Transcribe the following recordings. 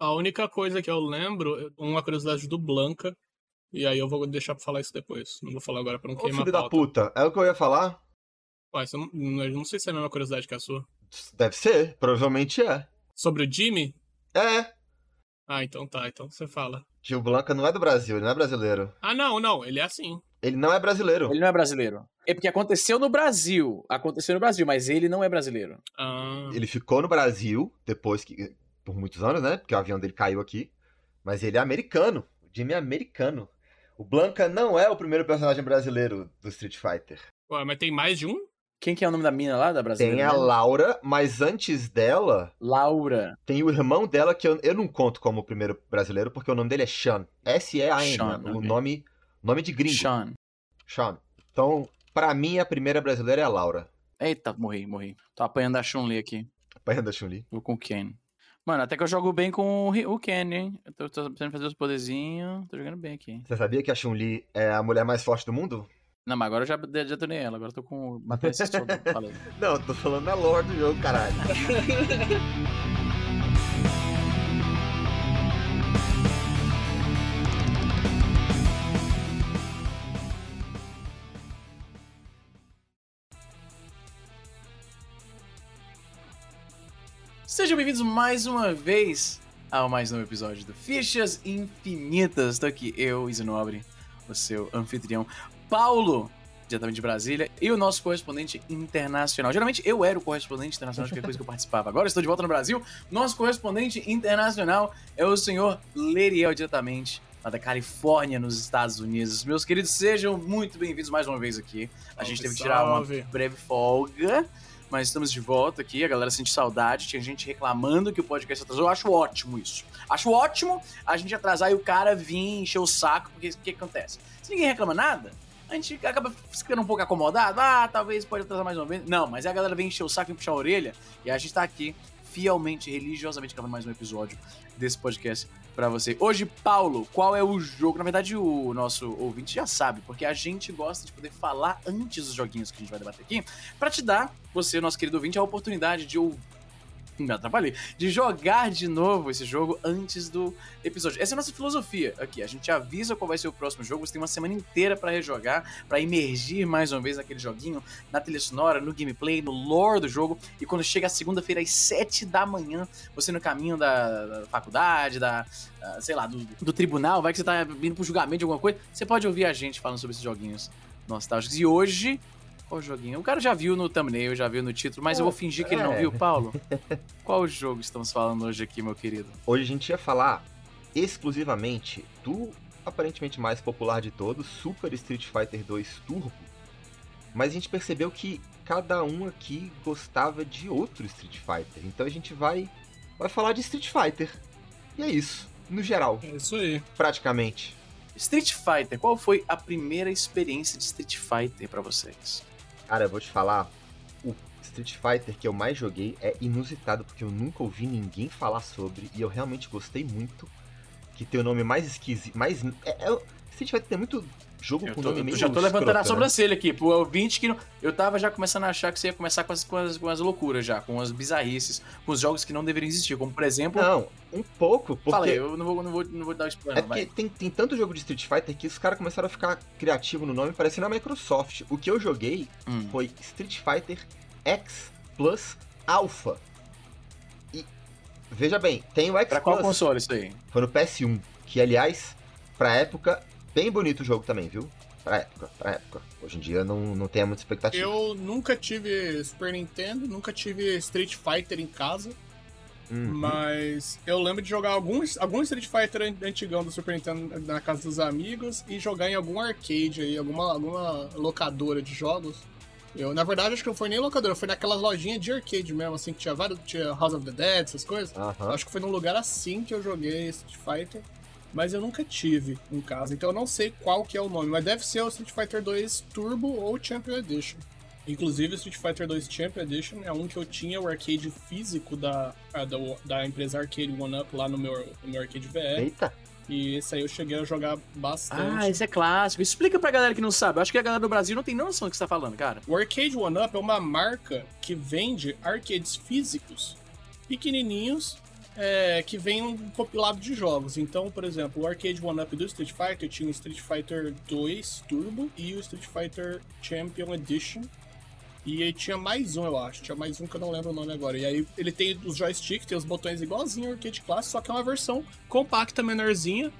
A única coisa que eu lembro, uma curiosidade do Blanca, e aí eu vou deixar pra falar isso depois. Não vou falar agora pra não Ô, queimar filho a da puta, é o que eu ia falar? Ué, você não, eu não sei se é a mesma curiosidade que a sua. Deve ser, provavelmente é. Sobre o Jimmy? É, Ah, então tá, então você fala. o Blanca não é do Brasil, ele não é brasileiro. Ah, não, não, ele é assim. Ele não é brasileiro. Ele não é brasileiro. É porque aconteceu no Brasil. Aconteceu no Brasil, mas ele não é brasileiro. Ah, Ele ficou no Brasil, depois que. Por muitos anos, né? Porque o avião dele caiu aqui. Mas ele é americano. O Jimmy é americano. O Blanca não é o primeiro personagem brasileiro do Street Fighter. ué, mas tem mais de um? Quem que é o nome da mina lá, da brasileira? Tem a? Laura, mas antes dela, Laura. tem o irmão dela que eu, eu não conto como o primeiro brasileiro, porque o nome dele é Sean. S-E-A-N. Sean, O ok. nome, nome de gringo. Sean. Sean. Então, pra mim, a primeira brasileira é a Laura. Eita, morri, morri. Tô apanhando a Chun-Li aqui. Pai da Chun-Li. Vou com o Ken. Mano, até que eu jogo bem com o Ri- o Ken, hein? Eu tô, tô precisando fazer os poderzinhos. Tô jogando bem aqui. Você sabia que a Chun-Li é a mulher mais forte do mundo? Não, mas agora eu já detonei ela. Agora eu tô com. Matando esse. Não, tô falando da lore do jogo, caralho. Sejam bem-vindos mais uma vez ao mais novo episódio do Fichas Infinitas. Tô aqui, eu, Isa Nobre, o seu anfitrião, Paulo, diretamente de Brasília, e o nosso correspondente internacional. Geralmente eu era o correspondente internacional de qualquer coisa que eu participava. Agora estou de volta no Brasil. Nosso correspondente internacional é o senhor Leriel, diretamente lá da Califórnia, nos Estados Unidos. Meus queridos, sejam muito bem-vindos mais uma vez aqui. A gente teve que tirar uma breve folga, mas estamos de volta aqui. A galera sente saudade, tinha gente reclamando que o podcast atrasou. Eu acho ótimo isso. Acho ótimo a gente atrasar e o cara vir encher o saco, porque o que, acontece? Se ninguém reclama nada, a gente acaba ficando um pouco acomodado. Ah, talvez pode atrasar mais uma vez. Não, mas a galera vem encher o saco e puxar a orelha, e a gente tá aqui fielmente, religiosamente gravando mais um episódio desse podcast pra você. Hoje, Paulo, qual é o jogo? Na verdade, o nosso ouvinte já sabe, porque a gente gosta de poder falar antes dos joguinhos que a gente vai debater aqui, pra te dar, você, nosso querido ouvinte, a oportunidade de ouvir. Me atrapalhei. De jogar de novo esse jogo antes do episódio. Essa é a nossa filosofia aqui. A gente avisa qual vai ser o próximo jogo. Você tem uma semana inteira pra rejogar, pra imergir mais uma vez naquele joguinho, na trilha sonora, no gameplay, no lore do jogo. E quando chega a segunda-feira às 7 da manhã, você no caminho da, da faculdade, da, sei lá, do, do tribunal, vai que você tá indo pro julgamento de alguma coisa, você pode ouvir a gente falando sobre esses joguinhos nostálgicos. E hoje, qual joguinho? O cara já viu no thumbnail, já viu no título, mas eu vou fingir que ele não É. viu, Paulo. Qual jogo estamos falando hoje aqui, meu querido? Hoje a gente ia falar exclusivamente do aparentemente mais popular de todos, Super Street Fighter 2 Turbo. Mas a gente percebeu que cada um aqui gostava de outro Street Fighter. Então a gente vai vai falar de Street Fighter. E é isso, no geral, É isso aí. praticamente. Street Fighter, qual foi a primeira experiência de Street Fighter pra vocês? Cara, eu vou te falar, o Street Fighter que eu mais joguei é inusitado, porque eu nunca ouvi ninguém falar sobre, e eu realmente gostei muito. Que tem o nome mais esquisito. Mais. É, é, Street Fighter tem muito jogo Eu com tô, nome eu meio já tô levantando a escroto, né? sobrancelha aqui, pro ouvinte que não, eu tava já começando a achar que você ia começar com as, com, as, com as loucuras já, com as bizarrices, com os jogos que não deveriam existir, como por exemplo... Não, um pouco, porque. Falei, eu não vou, não vou, não vou dar spoiler, É porque vai. tem, tem tanto jogo de Street Fighter que os caras começaram a ficar criativos no nome, parecendo a Microsoft. O que eu joguei Hum. foi Street Fighter X Plus Alpha. E veja bem, tem o X Pra qual Plus, console isso aí? foi no PS1, que aliás, pra época, bem bonito o jogo também, viu? Pra época, pra época. Hoje em dia não, não tem muita expectativa. Eu nunca tive Super Nintendo, nunca tive Street Fighter em casa, Uhum. mas eu lembro de jogar alguns, algum Street Fighter an- antigão do Super Nintendo na casa dos amigos e jogar em algum arcade aí, alguma, alguma locadora de jogos. Eu, na verdade, acho que não foi nem locadora, foi naquelas lojinhas de arcade mesmo, assim, que tinha vários, tinha House of the Dead, essas coisas. Aham. Acho que foi num lugar assim que eu joguei Street Fighter, mas eu nunca tive em casa, então eu não sei qual que é o nome, mas deve ser o Street Fighter 2 Turbo ou Champion Edition. Inclusive, o Street Fighter 2 Champion Edition é um que eu tinha o arcade físico da, da, da empresa Arcade One Up lá no meu, no meu arcade VR, Eita, e esse aí eu cheguei a jogar bastante. Ah, esse é clássico. Explica pra galera que não sabe. Eu acho que a galera do Brasil não tem noção do que você tá falando, cara. O Arcade One Up é uma marca que vende arcades físicos pequenininhos é, que vem um compilado de jogos. Então, por exemplo, o Arcade One Up do Street Fighter tinha o Street Fighter 2 Turbo e o Street Fighter Champion Edition. E aí tinha mais um, eu acho. Tinha mais um que eu não lembro o nome agora. E aí ele tem os joysticks, tem os botões igualzinho ao Arcade Classic, só que é uma versão compacta, menorzinha,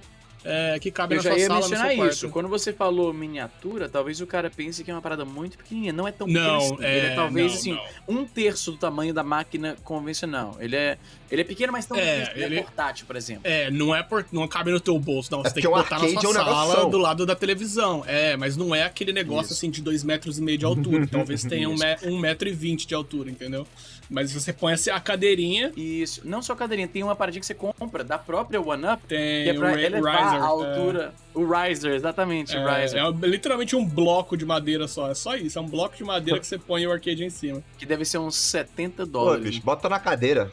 é, que cabe Eu na já sua ia sala, no mencionar seu isso. quarto. Quando você falou miniatura, talvez o cara pense que é uma parada muito pequenininha. Não é tão pequeno Não, assim. Ele é é, talvez não, assim, não. um terço do tamanho da máquina convencional. Ele é, ele é pequeno, mas tão É, pequeno. Ele ele- é portátil, por exemplo. É, não é por, não cabe no teu bolso, não. Você É tem que botar na sua é sala do lado da televisão. É, mas não é aquele negócio Isso. assim de dois metros e meio de altura. Talvez tenha um, Isso. me, um metro e vinte de altura, entendeu? Mas você põe assim, a cadeirinha, Isso. Não só cadeirinha, tem uma paradinha que você compra da própria One Up, tem que é pra o Ra- elevar riser. a altura. O Riser, exatamente, É, o é, Riser. é literalmente um bloco de madeira só. É só isso. É um bloco de madeira que você põe o arcade em cima. Que deve ser uns 70 Pô, dólares. bicho, bota na cadeira.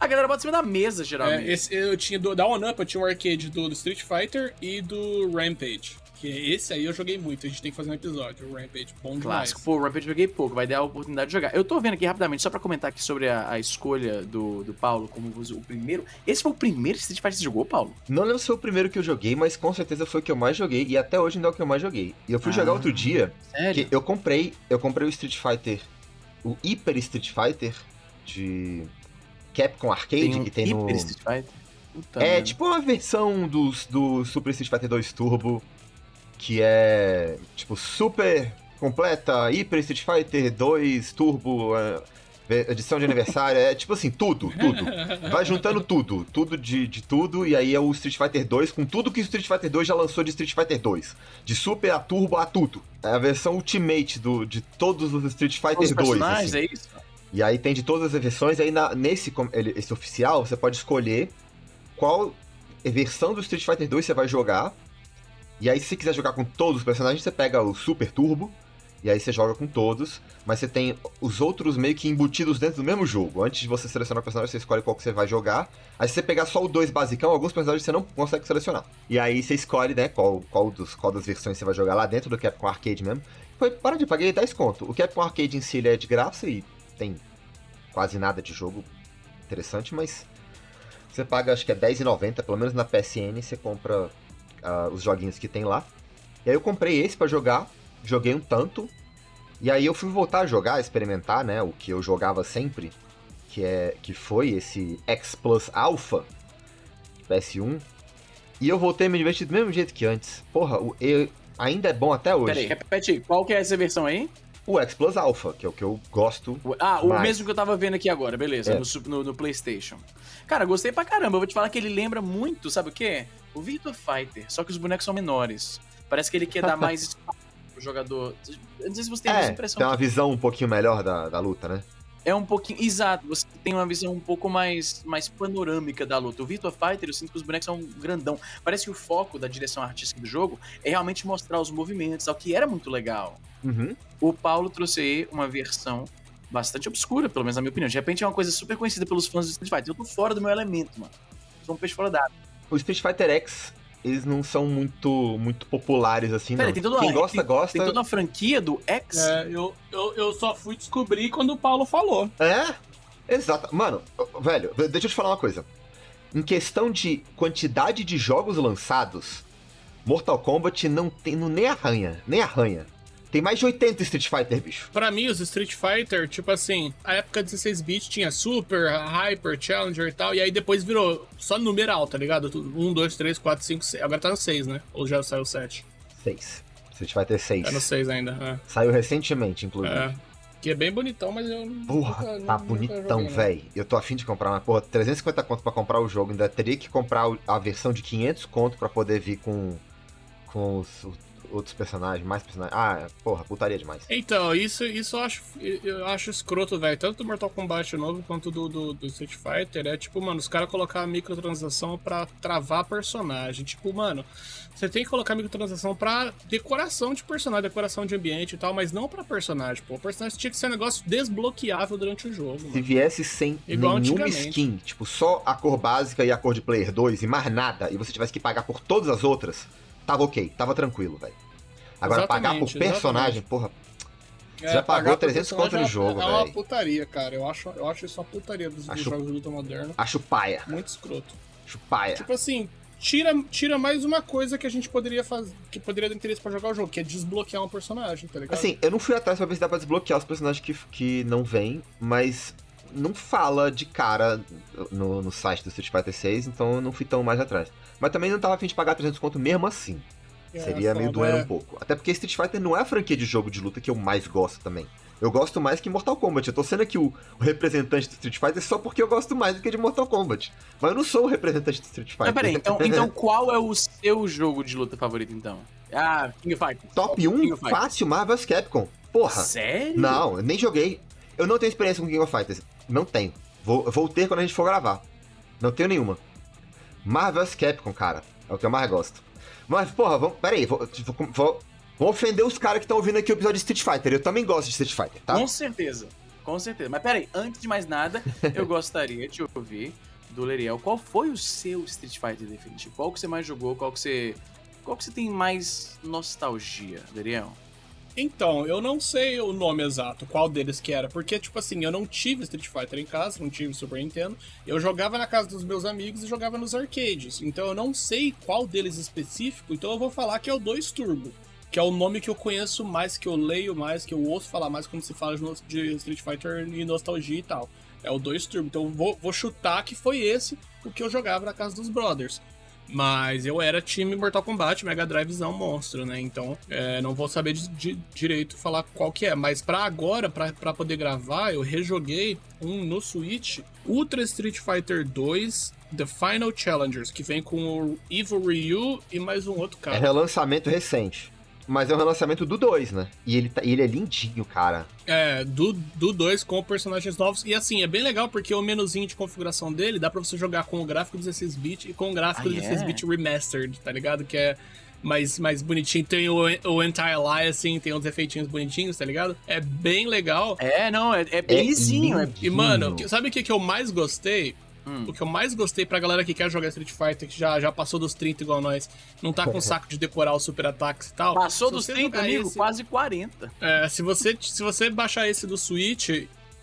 A galera bota em cima da mesa, geralmente. É, esse, eu tinha do, da One Up, eu tinha um arcade do, do Street Fighter e do Rampage. Que esse aí eu joguei muito. A gente tem que fazer um episódio. O Rampage, bom demais. Clássico. Pô, o Rampage eu joguei pouco, vai dar a oportunidade de jogar. Eu tô vendo aqui rapidamente, só pra comentar aqui sobre a, a escolha do, do Paulo como o primeiro. Esse foi o primeiro Street Fighter que você jogou, Paulo? Não lembro se foi o primeiro que eu joguei, mas com certeza foi o que eu mais joguei. E até hoje ainda é o que eu mais joguei. E eu fui Ah. jogar outro dia, Sério? que eu comprei. Eu comprei o Street Fighter. O Hyper Street Fighter de Capcom Arcade, um que tem no. Hyper Street Fighter? Puta É tipo uma versão do, do Super Street Fighter 2 Turbo, que é tipo super completa, Hyper Street Fighter 2 Turbo, é, edição de aniversário, é tipo assim, tudo, tudo. Vai juntando tudo, tudo de, de tudo, e aí é o Street Fighter 2 com tudo que o Street Fighter 2 já lançou de Street Fighter 2. De Super a Turbo a tudo. É a versão Ultimate do, de todos os Street Os Fighter 2. personagens, assim. é isso? E aí tem de todas as versões, aí na- nesse esse oficial, você pode escolher qual versão do Street Fighter 2 você vai jogar. E aí, se você quiser jogar com todos os personagens, você pega o Super Turbo, e aí você joga com todos, mas você tem os outros meio que embutidos dentro do mesmo jogo. Antes de você selecionar o personagem, você escolhe qual que você vai jogar. Aí se você pegar só o 2 basicão, alguns personagens você não consegue selecionar. E aí você escolhe, né, qual, qual, dos, qual das versões você vai jogar lá dentro do Capcom Arcade mesmo. Foi, para de paguei 10 conto. O Capcom Arcade em si é de graça e tem quase nada de jogo interessante, mas você paga acho que é R$10,90, pelo menos na PSN você compra ah, os joguinhos que tem lá. E aí eu comprei esse pra jogar, joguei um tanto, e aí eu fui voltar a jogar, experimentar, né, o que eu jogava sempre, que é que foi esse X Plus Alpha PS1. E eu voltei a me divertir do mesmo jeito que antes. Porra, eu- ainda é bom até hoje. Pera aí, repete. Qual que é essa versão aí? O X Plus Alpha, que é o que eu gosto. O- Ah, o Mas- mesmo que eu tava vendo aqui agora, beleza, É. no, no- no PlayStation. Cara, gostei pra caramba. Eu vou te falar que ele lembra muito, sabe o quê? O Virtua Fighter, só que os bonecos são menores. Parece que ele quer dar mais espaço pro jogador. Eu não sei se você tem essa É, impressão. tem uma visão um pouquinho melhor da, da luta, né? É um pouquinho. Exato, você tem uma visão um pouco mais, mais panorâmica da luta. O Virtua Fighter, eu sinto que os bonecos são grandão. Parece que o foco da direção artística do jogo é realmente mostrar os movimentos, o que era muito legal. Uhum. O Paulo trouxe aí uma versão bastante obscura, pelo menos na minha opinião. De repente é uma coisa super conhecida pelos fãs do Street Fighter. Eu tô fora do meu elemento, mano. Sou um peixe fora d'água. O Street Fighter X, eles não são muito, muito populares assim, Pera, não. tem toda Quem gosta, tem- gosta. Tem toda uma franquia do X. É, eu, eu, eu só fui descobrir quando o Paulo falou. É? Exato. Mano, velho, deixa eu te falar uma coisa. Em questão de quantidade de jogos lançados, Mortal Kombat não tem não, nem arranha, nem arranha. Tem mais de 80 Street Fighter, bicho. Pra mim, os Street Fighter, tipo assim, a época 16-bit tinha Super, Hyper, Challenger e tal, e aí depois virou só numeral, tá ligado? 1, 2, 3, 4, 5, 6. Agora tá no 6, né? Ou já saiu o 7? 6. Street Fighter 6. Tá no 6 ainda, Saiu recentemente, inclusive. é. é. Que é bem bonitão, mas eu Porra, nunca- tá nunca bonitão, não. véi. Eu tô afim de comprar, mas porra, 350 conto pra comprar o jogo. Ainda teria que comprar a versão de 500 conto pra poder vir com, com os outros personagens, mais personagens. Ah, porra, putaria demais. Então, isso, isso eu acho, eu acho escroto, velho. Tanto do Mortal Kombat novo quanto do, do, do Street Fighter. É tipo, mano, os caras colocar microtransação pra travar personagem. Tipo, mano, você tem que colocar microtransação pra decoração de personagem, decoração de ambiente e tal, mas não pra personagem, pô. O personagem tinha que ser um negócio desbloqueável durante o jogo, Se mano. viesse sem Igual nenhuma skin, tipo, só a cor básica e a cor de Player 2 e mais nada, e você tivesse que pagar por todas as outras, tava ok, tava tranquilo, velho. Agora, pagar por Exatamente, personagem, porra. É, Já pagou pagar por 300 conto no jogo, É uma véi. putaria, cara. Eu acho, eu acho isso uma putaria dos, dos Acho- jogos de luta moderna. Acho paia. Muito escroto. Acho paia. Tipo assim, tira, tira mais uma coisa que a gente poderia fazer, que poderia dar interesse pra jogar o jogo, que é desbloquear um personagem, tá ligado? Assim, eu não fui atrás pra ver se dá pra desbloquear os personagens que, que não vêm, mas não fala de cara no, no site do Street Fighter 6, então eu não fui tão mais atrás. Mas também não tava afim de pagar 300 conto mesmo assim. É, Seria meio doendo é. um pouco. Até porque Street Fighter não é a franquia de jogo de luta que eu mais gosto também. Eu gosto mais que Mortal Kombat. Eu tô sendo aqui o, o representante do Street Fighter só porque eu gosto mais do que de Mortal Kombat. Mas eu não sou o representante do Street Fighter. Mas peraí, então, então qual é o seu jogo de luta favorito, então? Ah, King of Fighters. Top King 1, of Fighters. fácil, Marvel's Capcom. Porra. Sério? Não, eu nem joguei. Eu não tenho experiência com King of Fighters. Não tenho. Vou, vou ter quando a gente for gravar. Não tenho nenhuma. Marvel's Capcom, cara. É o que eu mais gosto. Mas, porra, vamos, pera aí. Vou, vou, vou, vou ofender os caras que estão ouvindo aqui o episódio de Street Fighter. Eu também gosto de Street Fighter, tá? Com certeza. Com certeza. Mas peraí, antes de mais nada, eu gostaria de ouvir do Leriel qual foi o seu Street Fighter definitivo? Qual que você mais jogou? Qual que você. Qual que você tem mais nostalgia, Leriel? Então, eu não sei o nome exato, qual deles que era, porque, tipo assim, eu não tive Street Fighter em casa, não tive Super Nintendo, eu jogava na casa dos meus amigos e jogava nos arcades, então eu não sei qual deles específico, então eu vou falar que é o 2 Turbo, que é o nome que eu conheço mais, que eu leio mais, que eu ouço falar mais quando se fala de Street Fighter e nostalgia e tal. É o 2 Turbo, então eu vou, vou chutar que foi esse o que eu jogava na casa dos brothers. Mas eu era time Mortal Kombat, Mega Drivezão monstro, né? Então, é, não vou saber de, de- direito falar qual que é. Mas pra agora, pra, pra poder gravar, eu rejoguei um no Switch, Ultra Street Fighter 2 The Final Challengers, que vem com o Evil Ryu e mais um outro É cara. relançamento recente. Mas é um relançamento do 2, né? E ele, tá- e ele é lindinho, cara. É, do 2 com personagens novos. E assim, é bem legal porque o menuzinho de configuração dele dá pra você jogar com o gráfico 16-bit e com o gráfico Ah, é? 16-bit remastered, tá ligado? Que é mais, mais bonitinho. Tem o, o anti-aliasing, tem uns efeitinhos bonitinhos, tá ligado? É bem legal. É, não, é, é bem lisinho. É... lindinho. E, mano, que- sabe o que, que eu mais gostei? Hum. O que eu mais gostei pra galera que quer jogar Street Fighter, que já, já passou dos 30 igual nós, não tá com saco de decorar os super ataques e tal. Passou dos você 30, jogar amigo, esse- quase 40. é, se você, se você baixar esse do Switch,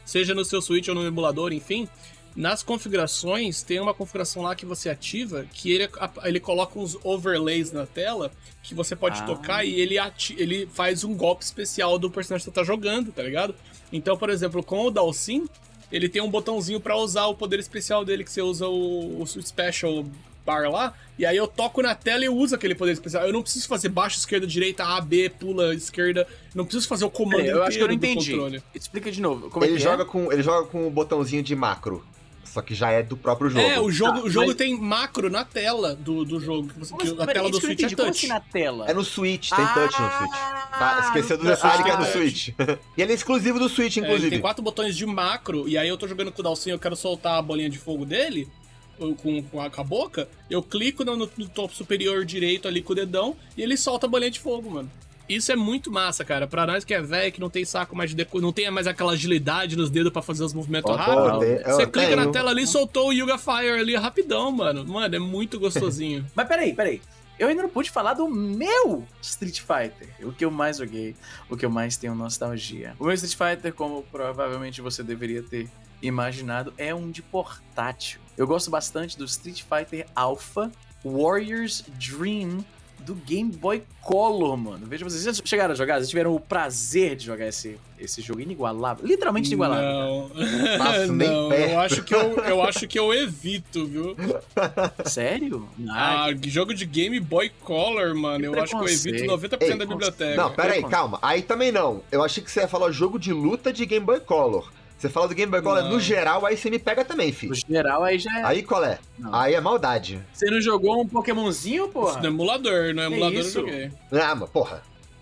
seja no seu Switch ou no emulador, enfim, nas configurações tem uma configuração lá que você ativa que ele, ele coloca uns overlays na tela que você pode Ah. tocar e ele, ati- ele faz um golpe especial do personagem que você tá jogando, tá ligado? Então, por exemplo, com o Dalsin, ele tem um botãozinho pra usar o poder especial dele, que você usa o, o Special Bar lá, e aí eu toco na tela e uso aquele poder especial. Eu não preciso fazer baixo, esquerda, direita, A, B, pula, esquerda. Não preciso fazer o comando Peraí, eu acho que eu não entendi. controle. Explica de novo. Como é ele, que joga é? com, ele joga com o botãozinho de macro. Só que já é do próprio jogo. É, o jogo, Tá, o jogo mas- tem macro na tela do, do jogo. que você- que a tela do eu não Switch é entendi. Como touch. assim na tela? É no Switch, tem touch no Switch. Tá, esqueceu do no detalhe que é do tem Switch. e ele é exclusivo do Switch, É, inclusive. tem quatro botões de macro, e aí eu tô jogando com o Dalsin eu quero soltar a bolinha de fogo dele, com, com, a, com a boca, eu clico no, no- no topo superior direito ali com o dedão, e ele solta a bolinha de fogo, mano. Isso é muito massa, cara. Pra nós que é velho, que não tem saco mais de deco... não tem mais aquela agilidade nos dedos pra fazer os movimentos Ó, rápidos. não, tem- Você clica na tenho. tela ali e soltou o Yuga Fire ali rapidão, mano. Mano, é muito gostosinho. Mas peraí, peraí. Eu ainda não pude falar do meu Street Fighter. O que eu mais joguei, o que eu mais tenho nostalgia. O meu Street Fighter, como provavelmente você deveria ter imaginado, é um de portátil. Eu gosto bastante do Street Fighter Alpha Warriors Dream do Game Boy Color, mano. Veja, vocês já chegaram a jogar? Vocês tiveram o prazer de jogar esse, esse jogo inigualável. Literalmente inigualável. Não, nem não perto. eu acho que eu, eu acho que eu evito, viu? Sério? Ah, jogo de Game Boy Color, mano, Que eu acho que eu evito preconceito. 90% Ei, da biblioteca. Não, pera aí, calma. Aí também não. Eu achei que você ia falar jogo de luta de Game Boy Color. Você fala do Game Boy Color no geral, aí você me pega também, no filho. geral, aí já é. Aí qual é? Não. Aí é maldade. Você não jogou um Pokémonzinho, Isso porra? no emulador, no emulador eu isso? joguei. Ah, mas porra.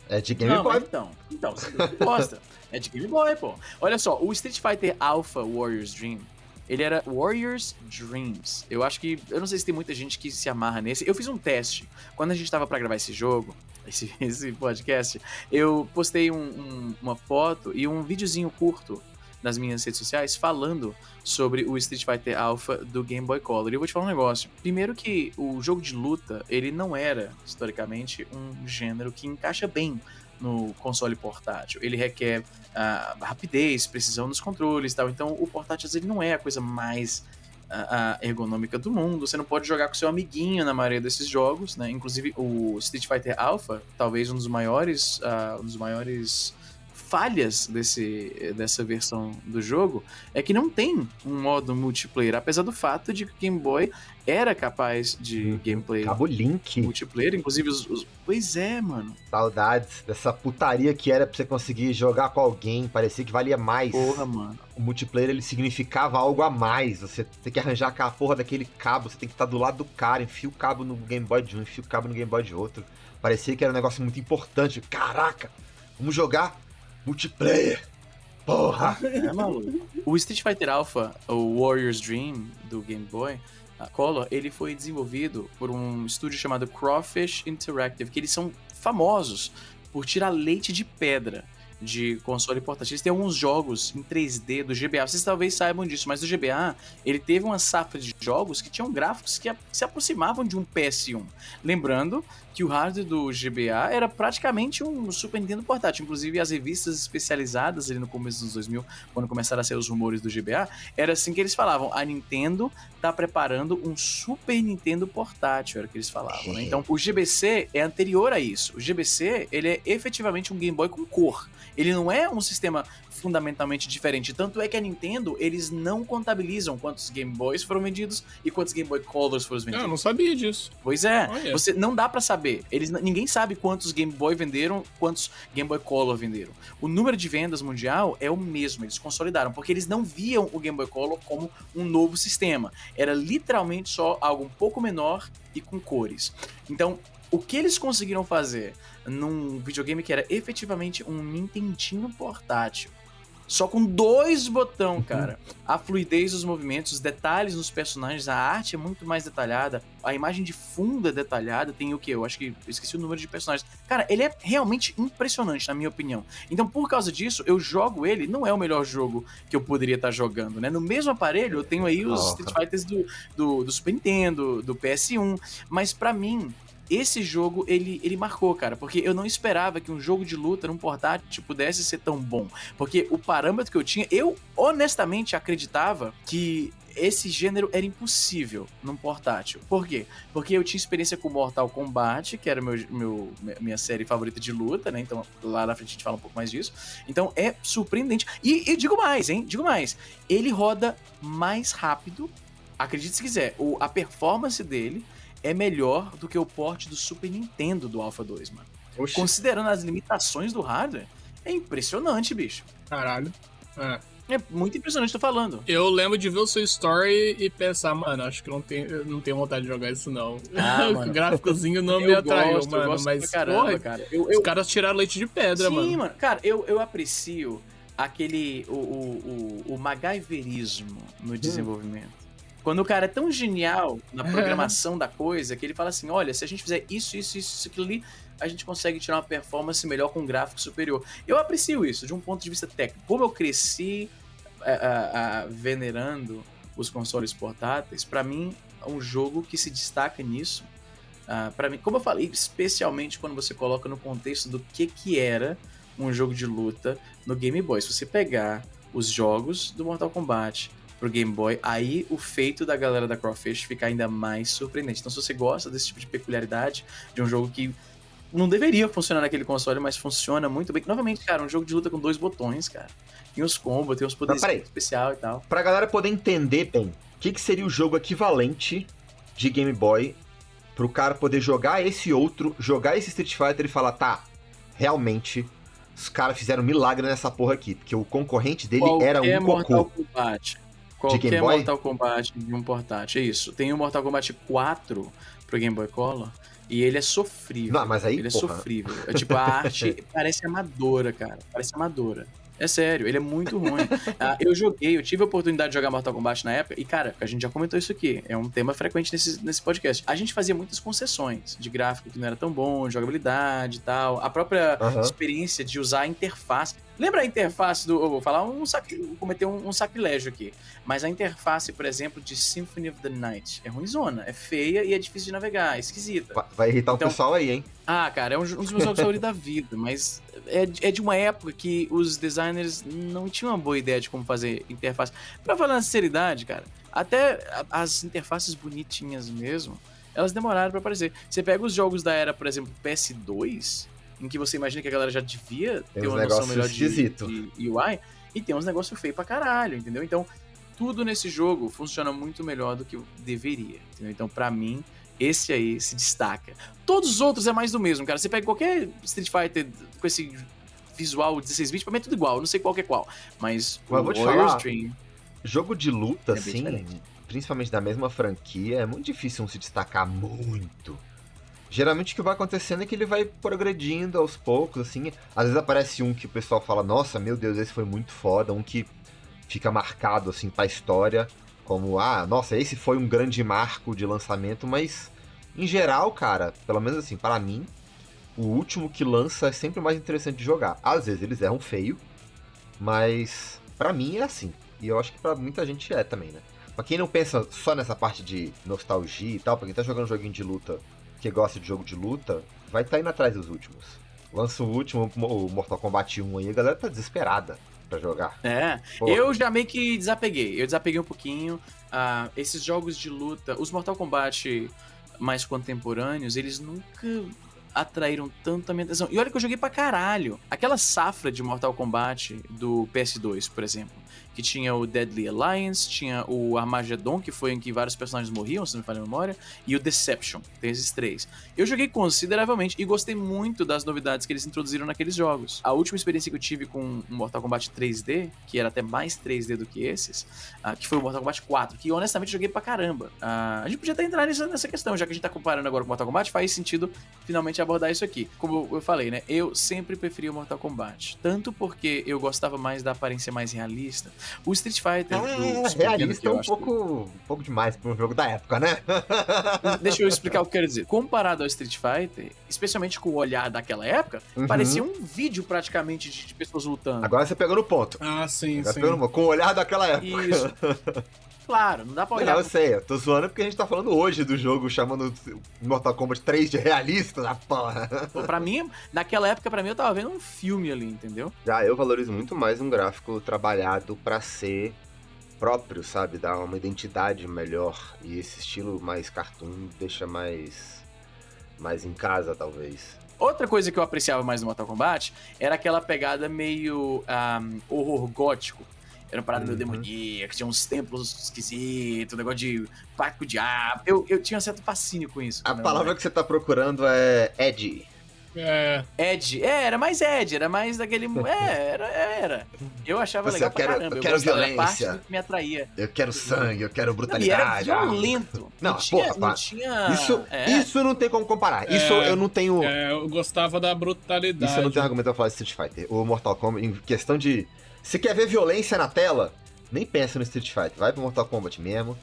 É de Game não, Boy. mas então. Então, você gosta. É de Game Boy, pô. Olha só, o Street Fighter Alpha Warriors Dream, ele era Warriors Dreams. Eu acho que. Eu não sei se tem muita gente que se amarra nesse. Eu fiz um teste. Quando a gente tava pra gravar esse jogo, esse, esse podcast, eu postei um- um- uma foto e um videozinho curto nas minhas redes sociais falando sobre o Street Fighter Alpha do Game Boy Color. E eu vou te falar um negócio. Primeiro que o jogo de luta, ele não era, historicamente, um gênero que encaixa bem no console portátil. Ele requer uh, rapidez, precisão nos controles e tal. Então o portátil ele não é a coisa mais uh, ergonômica do mundo. Você não pode jogar com seu amiguinho na maioria desses jogos, né? Inclusive o Street Fighter Alpha, talvez um dos maiores, uh, um dos maiores falhas desse, dessa versão do jogo é que não tem um modo multiplayer, apesar do fato de que o Game Boy era capaz de hum, gameplay Cabo Link. multiplayer, inclusive os, os, Pois é, mano. Saudades dessa putaria que era pra você conseguir jogar com alguém, parecia que valia mais. Porra, mano. O multiplayer ele significava algo a mais. Você tem que arranjar aquela porra daquele cabo, você tem que estar do lado do cara, enfia o cabo no Game Boy de um, enfia o cabo no Game Boy de outro. Parecia que era um negócio muito importante. Caraca, vamos jogar multiplayer. Porra! É maluco. O Street Fighter Alpha, o Warrior's Dream do Game Boy, a Color, ele foi desenvolvido por um estúdio chamado Crawfish Interactive, que eles são famosos por tirar leite de pedra de console portátil. Eles têm alguns jogos em 3D do GBA. Vocês talvez saibam disso, mas o GBA ele teve uma safra de jogos que tinham gráficos que se aproximavam de um PS1. Lembrando que o hardware do GBA era praticamente um Super Nintendo portátil. Inclusive, as revistas especializadas ali no começo dos 2000, quando começaram a ser os rumores do GBA, era assim que eles falavam: a Nintendo tá preparando um Super Nintendo portátil, era o que eles falavam. Né? Então, o GBC é anterior a isso. O GBC ele é efetivamente um Game Boy com cor. Ele não é um sistema fundamentalmente diferente. Tanto é que a Nintendo, eles não contabilizam quantos Game Boys foram vendidos e quantos Game Boy Colors foram vendidos. Eu não sabia disso. Pois é. Você não dá para saber. Eles ninguém sabe quantos Game Boy venderam, quantos Game Boy Color venderam. O número de vendas mundial é o mesmo, eles consolidaram, porque eles não viam o Game Boy Color como um novo sistema. Era literalmente só algo um pouco menor e com cores. Então, o que eles conseguiram fazer num videogame que era efetivamente um Nintendinho portátil só com dois botão, uhum. cara. A fluidez dos movimentos, os detalhes nos personagens, a arte é muito mais detalhada, a imagem de fundo é detalhada, tem o que? Eu acho que eu esqueci o número de personagens. Cara, ele é realmente impressionante, na minha opinião. Então, por causa disso, eu jogo ele, não é o melhor jogo que eu poderia estar jogando, né? No mesmo aparelho, eu tenho aí os oh, Street Fighters do, do, do Super Nintendo, do PS1, mas para mim, esse jogo ele, ele marcou, cara, porque eu não esperava que um jogo de luta num portátil pudesse ser tão bom. Porque o parâmetro que eu tinha, eu honestamente acreditava que esse gênero era impossível num portátil. Por quê? Porque eu tinha experiência com Mortal Kombat, que era meu, meu, minha série favorita de luta, né? Então lá na frente a gente fala um pouco mais disso. Então é surpreendente. E, e digo mais, hein? Digo mais. Ele roda mais rápido. Acredite se quiser, o, a performance dele é melhor do que o porte do Super Nintendo do Alpha 2, mano. Oxi. Considerando as limitações do hardware, é impressionante, bicho. Caralho. É. É muito impressionante, tô falando. Eu lembro de ver o seu story e pensar, mano, acho que não tenho, não tenho vontade de jogar isso, não. Ah, o gráficozinho não me atraiu, gosto, mano. mas, caramba, porra, cara. Eu, eu... Os caras tiraram leite de pedra, Sim, mano. Sim, mano. Cara, eu, eu aprecio aquele. O, o, o, o MacGyverismo no hum. Quando o cara é tão genial na programação da coisa que ele fala assim: olha, se a gente fizer isso, isso, isso, isso, aquilo ali, a gente consegue tirar uma performance melhor com um gráfico superior. Eu aprecio isso de um ponto de vista técnico. Como eu cresci a, a, a, venerando os consoles portáteis, para mim é um jogo que se destaca nisso. Uh, para mim, como eu falei, especialmente quando você coloca no contexto do que que era um jogo de luta no Game Boy. Se você pegar os jogos do Mortal Kombat, pro Game Boy, aí o feito da galera da Crawfish fica ainda mais surpreendente. Então, se você gosta desse tipo de peculiaridade, de um jogo que não deveria funcionar naquele console, mas funciona muito bem. Novamente, cara, um jogo de luta com dois botões, cara. Tem os combos, tem os poderes especial e tal. Pra galera poder entender bem, o que, que seria o jogo equivalente de Game Boy pro cara poder jogar esse outro, jogar esse Street Fighter e falar, tá, realmente os caras fizeram um milagre nessa porra aqui, porque o concorrente dele Qualquer era um Mortal cocô. Kombat Qualquer Mortal Kombat de um portátil, é isso. Tem o Mortal Kombat 4 pro Game Boy Color e ele é sofrível. Não, mas aí, ele porra. é sofrível. É tipo, a arte parece amadora, cara. Parece amadora. É sério, ele é muito ruim. ah, eu joguei, eu tive a oportunidade de jogar Mortal Kombat na época, e cara, a gente já comentou isso aqui, é um tema frequente nesse, nesse podcast. A gente fazia muitas concessões de gráfico que não era tão bom, jogabilidade e tal. A própria uhum. experiência de usar a interface. Lembra a interface do. Eu vou falar um vou cometer um, um, sacrilégio aqui. Mas a interface, por exemplo, de Symphony of the Night é ruimzona, é feia e é difícil de navegar, é esquisita. Vai irritar então, o pessoal aí, hein? Ah, cara, é um, um dos meus jogos favoritos da vida, mas é, é de uma época que os designers não tinham uma boa ideia de como fazer interface. Pra falar na sinceridade, cara, até as interfaces bonitinhas mesmo, elas demoraram para aparecer. Você pega os jogos da era, por exemplo, PS2 em que você imagina que a galera já devia tem ter uma noção melhor de, de, UI, e tem uns negócios feios pra caralho, entendeu? Então, tudo nesse jogo funciona muito melhor do que deveria, entendeu? Então, pra mim, esse aí se destaca. Todos os outros é mais do mesmo, cara. Você pega qualquer Street Fighter com esse visual 16 bits, pra mim é tudo igual, não sei qual que é qual. Mas, o Warrior Stream... Jogo de luta, é assim, principalmente da mesma franquia, é muito difícil um se destacar muito. Geralmente o que vai acontecendo é que ele vai progredindo aos poucos, assim. Às vezes aparece um que o pessoal fala, nossa, meu Deus, esse foi muito foda, um que fica marcado, assim, pra história, como, ah, nossa, esse foi um grande marco de lançamento, mas em geral, cara, pelo menos assim, para mim, o último que lança é sempre mais interessante de jogar. Às vezes eles erram feio, mas para mim é assim. E eu acho que para muita gente é também, né? Pra quem não pensa só nessa parte de nostalgia e tal, pra quem tá jogando um joguinho de luta que gosta de jogo de luta, vai estar tá indo atrás dos últimos. Lança o último, o Mortal Kombat 1 aí, a galera tá desesperada pra jogar. É, Porra. eu já meio que desapeguei. Eu desapeguei um pouquinho. Uh, esses jogos de luta, os Mortal Kombat mais contemporâneos, eles nunca atraíram tanto a minha atenção. E olha que eu joguei pra caralho. Aquela safra de Mortal Kombat do PS2, por exemplo que tinha o Deadly Alliance, tinha o Armageddon, que foi em que vários personagens morriam, se não me falha a memória, e o Deception. Tem esses três. Eu joguei consideravelmente e gostei muito das novidades que eles introduziram naqueles jogos. A última experiência que eu tive com Mortal Kombat 3D, que era até mais 3D do que esses, uh, que foi o Mortal Kombat 4, que honestamente joguei pra caramba. Uh, a gente podia até entrar nessa, nessa questão, já que a gente tá comparando agora com Mortal Kombat, faz sentido finalmente abordar isso aqui. Como eu falei, né? Eu sempre preferi o Mortal Kombat. Tanto porque eu gostava mais da aparência mais realista, o Street Fighter. É, realista é um pouco, um pouco demais para um jogo da época, né? Deixa eu explicar o que eu quero dizer. Comparado ao Street Fighter, especialmente com o olhar daquela época, uhum. parecia um vídeo praticamente de, pessoas lutando. Agora você pegou no ponto. Ah, sim, Agora sim. No... Com o olhar daquela época. Isso. Claro, não dá pra olhar. Não, eu sei, eu tô zoando porque a gente tá falando hoje do jogo chamando Mortal Kombat 3 de realista da porra. Pô, pra mim, naquela época, pra mim, eu tava vendo um filme ali, entendeu? Já eu valorizo muito mais um gráfico trabalhado para ser próprio, sabe? Dar uma identidade melhor. E esse estilo mais cartoon deixa mais. mais em casa, talvez. Outra coisa que eu apreciava mais no Mortal Kombat era aquela pegada meio um, horror gótico era uma parada uhum. meio demoníaca, tinha uns templos esquisitos, um negócio de pacto com o diabo. Eu, eu tinha um certo fascínio com isso. A palavra que você tá procurando é Ed. É. Ed. É, era mais Ed, era mais daquele. É, era. era. Eu achava Você, legal eu quero, pra caramba. Eu quero violência. Parte que me atraía. Eu quero sangue, eu quero brutalidade. Não, e era violento. Não, não tinha, porra, não tinha. Isso, é. isso não tem como comparar. É, isso eu não tenho. É, eu gostava da brutalidade. Isso eu não tenho argumento pra falar de Street Fighter. O Mortal Kombat, em questão de se quer ver violência na tela, nem pensa no Street Fighter. Vai pro Mortal Kombat mesmo.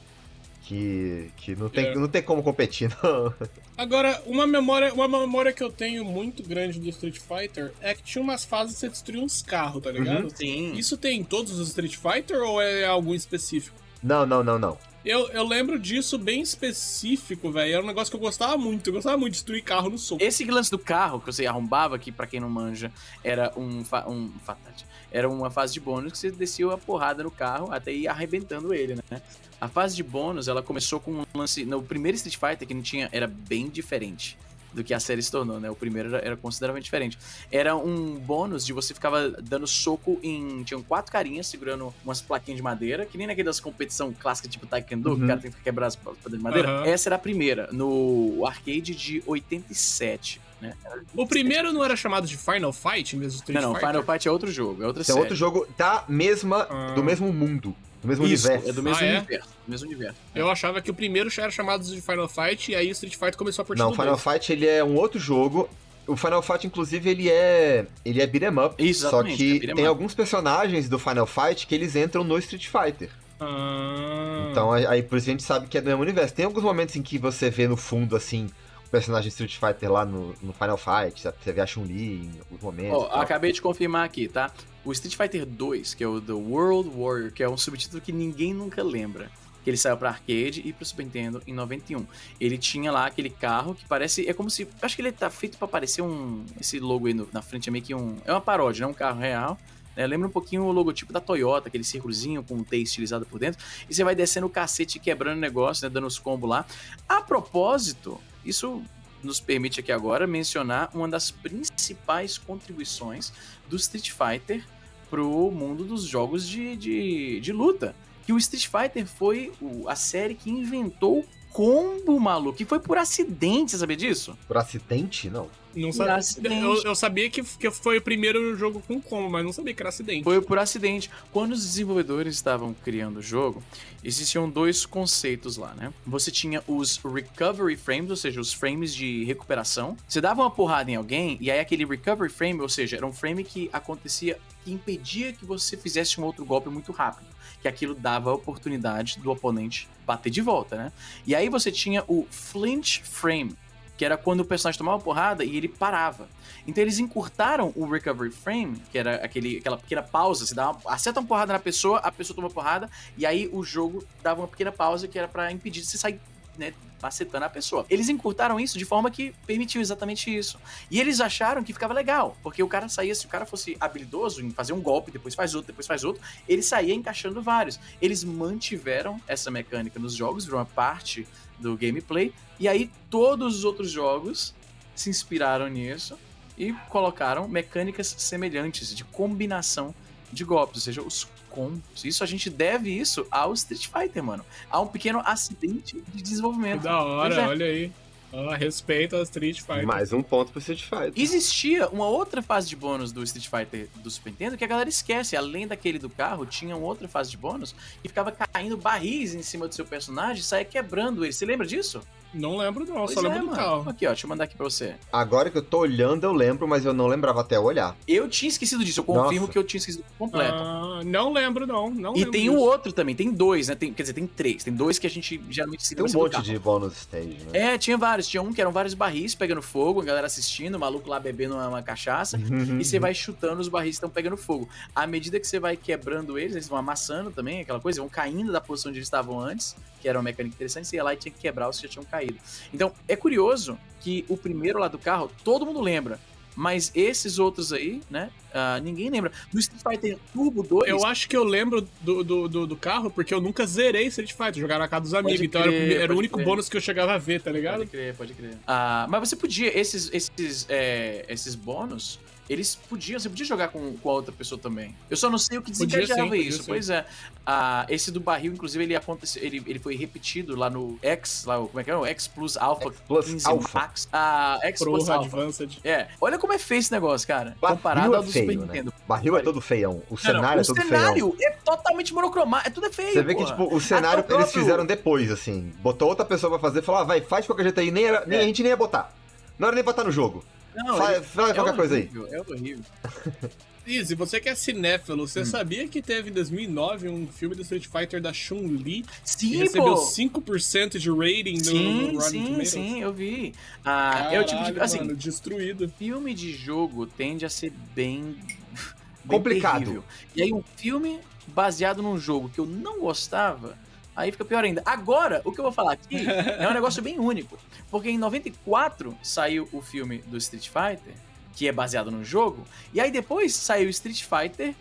Que, que não, tem, é. não tem como competir, não. Agora, uma memória, uma memória que eu tenho muito grande do Street Fighter é que tinha umas fases que você destruía uns carros, tá ligado? Uhum. Sim. Isso tem em todos os Street Fighter ou é algum específico? Não, não, não, não. Eu, eu lembro disso bem específico, velho. Era um negócio que eu gostava muito. Eu gostava muito de destruir carro no soco. Esse lance do carro que você arrombava, que para quem não manja, era um, fa um fatality. Era uma fase de bônus que você descia a porrada no carro até ir arrebentando ele, né? A fase de bônus, ela começou com um lance. No primeiro Street Fighter, que não tinha. Era bem diferente do que a série se tornou, né? O primeiro era, era, consideravelmente diferente. Era um bônus de você ficava dando soco em. Tinham quatro carinhas segurando umas plaquinhas de madeira, que nem naquelas competição clássica tipo Taekwondo, uhum. que o cara tem que quebrar as plaquinhas de madeira. Uhum. Essa era a primeira, no arcade de 87. Né? O primeiro não era chamado de Final Fight mesmo? Street não, não, Fighter? Final Fight é outro jogo, é outra série. É outro jogo da mesma, ah. do mesmo mundo. Do mesmo Isso, universo. É do mesmo ah, é? universo. Do mesmo universo. Eu achava que o primeiro já era chamado de Final Fight e aí o Street Fighter começou a partir Não, Final Fight ele é um outro jogo. O Final Fight, inclusive, ele é. ele é beat'em up. Isso, só que é tem alguns personagens do Final Fight que eles entram no Street Fighter. Ah. Então aí por isso a gente sabe que é do mesmo universo. Tem alguns momentos em que você vê no fundo assim personagem Street Fighter lá no, no Final Fight, sabe? Você vê a Chun-Li em alguns momentos. Oh, acabei de confirmar aqui, tá? o Street Fighter 2, que é o The World Warrior, que é um subtítulo que ninguém nunca lembra. Que ele saiu pra arcade e pro Super Nintendo em 91. Ele tinha lá aquele carro que parece. É como se. Acho que ele tá feito pra parecer um. Esse logo aí no- na frente é meio que um. É uma paródia, não é um carro real. né? lembra um pouquinho o logotipo da Toyota, aquele círculozinho com um T estilizado por dentro. E você vai descendo o cacete quebrando o negócio, né? Dando os combos lá. A propósito, isso nos permite aqui agora mencionar uma das principais contribuições do Street Fighter pro mundo dos jogos de, de, de luta. Que o Street Fighter foi o- a série que inventou o combo, maluco. Que foi por acidente, você sabia disso? Por acidente? Não. Não sabia. Eu, eu sabia que, que foi o primeiro jogo com combo, mas não sabia que era acidente. Foi por acidente. Quando os desenvolvedores estavam criando o jogo, existiam dois conceitos lá, né? Você tinha os recovery frames, ou seja, os frames de recuperação. Você dava uma porrada em alguém, e aí aquele recovery frame, ou seja, era um frame que acontecia, que impedia que você fizesse um outro golpe muito rápido. Que aquilo dava a oportunidade do oponente bater de volta, né? E aí você tinha o flinch frame, que era quando o personagem tomava porrada e ele parava. Então eles encurtaram o recovery frame, que era aquele, aquela pequena pausa, você dá uma, acerta uma porrada na pessoa, a pessoa toma porrada, e aí o jogo dava uma pequena pausa que era pra impedir de você sair, né, macetando a pessoa. Eles encurtaram isso de forma que permitiu exatamente isso. E eles acharam que ficava legal, porque o cara saía, se o cara fosse habilidoso em fazer um golpe, depois faz outro, depois faz outro, ele saía encaixando vários. Eles mantiveram essa mecânica nos jogos, virou uma parte do gameplay, e aí todos os outros jogos se inspiraram nisso e colocaram mecânicas semelhantes de combinação de golpes, ou seja, os combos. Isso a gente deve isso ao Street Fighter, mano. Há um pequeno acidente de Que desenvolvimento. da hora, é. olha aí. Ó, respeito a Street Fighter. Mais um ponto pro Street Fighter. Existia uma outra fase de bônus do Street Fighter do Super Nintendo que a galera esquece. Além daquele do carro, tinha uma outra fase de bônus que ficava caindo barris em cima do seu personagem e saia quebrando ele. Você lembra disso? Não lembro, não, Pois só é, lembro do mano. carro. Aqui, ó, deixa eu mandar aqui pra você. Agora que eu tô olhando, eu lembro, mas eu não lembrava até olhar. Eu tinha esquecido disso, eu confirmo Nossa. que eu tinha esquecido completo. Ah, não lembro, não. não E lembro tem um disso. outro também, tem dois, né? Tem- quer dizer, tem três. Tem dois que a gente geralmente cita Tem um do monte de bônus stage, né? É, tinha vários. Tinha um que eram vários barris pegando fogo, a galera assistindo, o maluco lá bebendo uma, uma cachaça. Uhum. E você vai chutando os barris que estão pegando fogo. À medida que você vai quebrando eles, eles vão amassando também, aquela coisa, vão caindo da posição onde eles estavam antes, que era uma mecânica interessante, você ia lá e tinha que quebrar os que já tinham caído. Então, é curioso que o primeiro lá do carro, todo mundo lembra. Mas esses outros aí, né? ah, ninguém lembra. No Street Fighter Turbo 2. Eu acho que eu lembro do, do, do, do carro porque eu nunca zerei Street Fighter, jogar na casa dos amigos. Pode então era, o crer, era o único crer. bônus que eu chegava a ver, tá ligado? Pode crer, pode crer. Ah, mas você podia, esses, esses, é, esses bônus, eles podiam, você podia jogar com, com a outra pessoa também. Eu só não sei o que Podia desencadeava sim, podia isso. sim. Pois é. Ah, esse do barril, inclusive, ele aconteceu, ele, ele foi repetido lá no X, lá, o- como é que é? O X Plus Alpha X Plus 15 Alpha. Max. Ah, X Plus Pro Alpha. Advanced. É, olha como é feio esse negócio, cara. Barril comparado é ao do feio, Super né? Nintendo. Barril é todo feião. O Não, cenário não, é todo o feião. cenário é totalmente monocromático, é tudo é feio, Você vê que, tipo, o cenário Até o eles próprio- fizeram depois, assim. Botou outra pessoa pra fazer e falou, ah, vai, faz qualquer jeito aí. Nem, era, nem É. a gente nem ia botar. Não era nem botar no jogo. Não, Faz, ele- faz é qualquer coisa aí. horrível, É horrível. Izzy, você que é cinéfilo, Hum. você sabia que teve em 2009 um filme do Street Fighter da Chun-Li que Sim, recebeu pô. 5% de rating no, Sim, no Rotten sim, Tomatoes? sim, eu vi. Ah, é o tipo de. Caralho, Assim, mano, destruído. filme de jogo tende a ser bem. bem Complicado. terrível. E aí, um filme baseado num jogo que eu não gostava, aí fica pior ainda. Agora, o que eu vou falar aqui é um negócio bem único. Porque em 94 saiu o filme do Street Fighter, que é baseado num jogo, e aí depois saiu Street Fighter,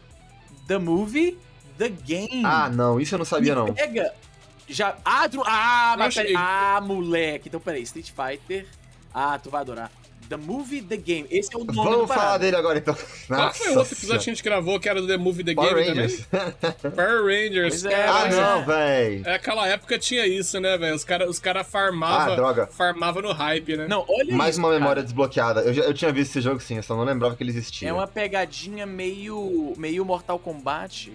The Movie, The Game. Ah, não, isso eu não sabia, não. Pega. Já. Ah, tu... ah, mas peraí. Ah, moleque. Então peraí. Street Fighter. Ah, tu vai adorar. The Movie, The Game. Esse é o nome do Vamos falar parada. dele agora, então. Qual foi o outro episódio que a gente gravou que era do The Movie The Power Game Rangers. também? Power Rangers. É, Ah, mas não, é. véi. É, aquela época tinha isso, né, velho? Os caras os cara farmavam Ah, droga. farmava no hype, né? Não, olha Mais isso, uma cara. memória desbloqueada. Eu, já- eu tinha visto esse jogo sim, eu só não lembrava que ele existia. É uma pegadinha meio, meio Mortal Kombat.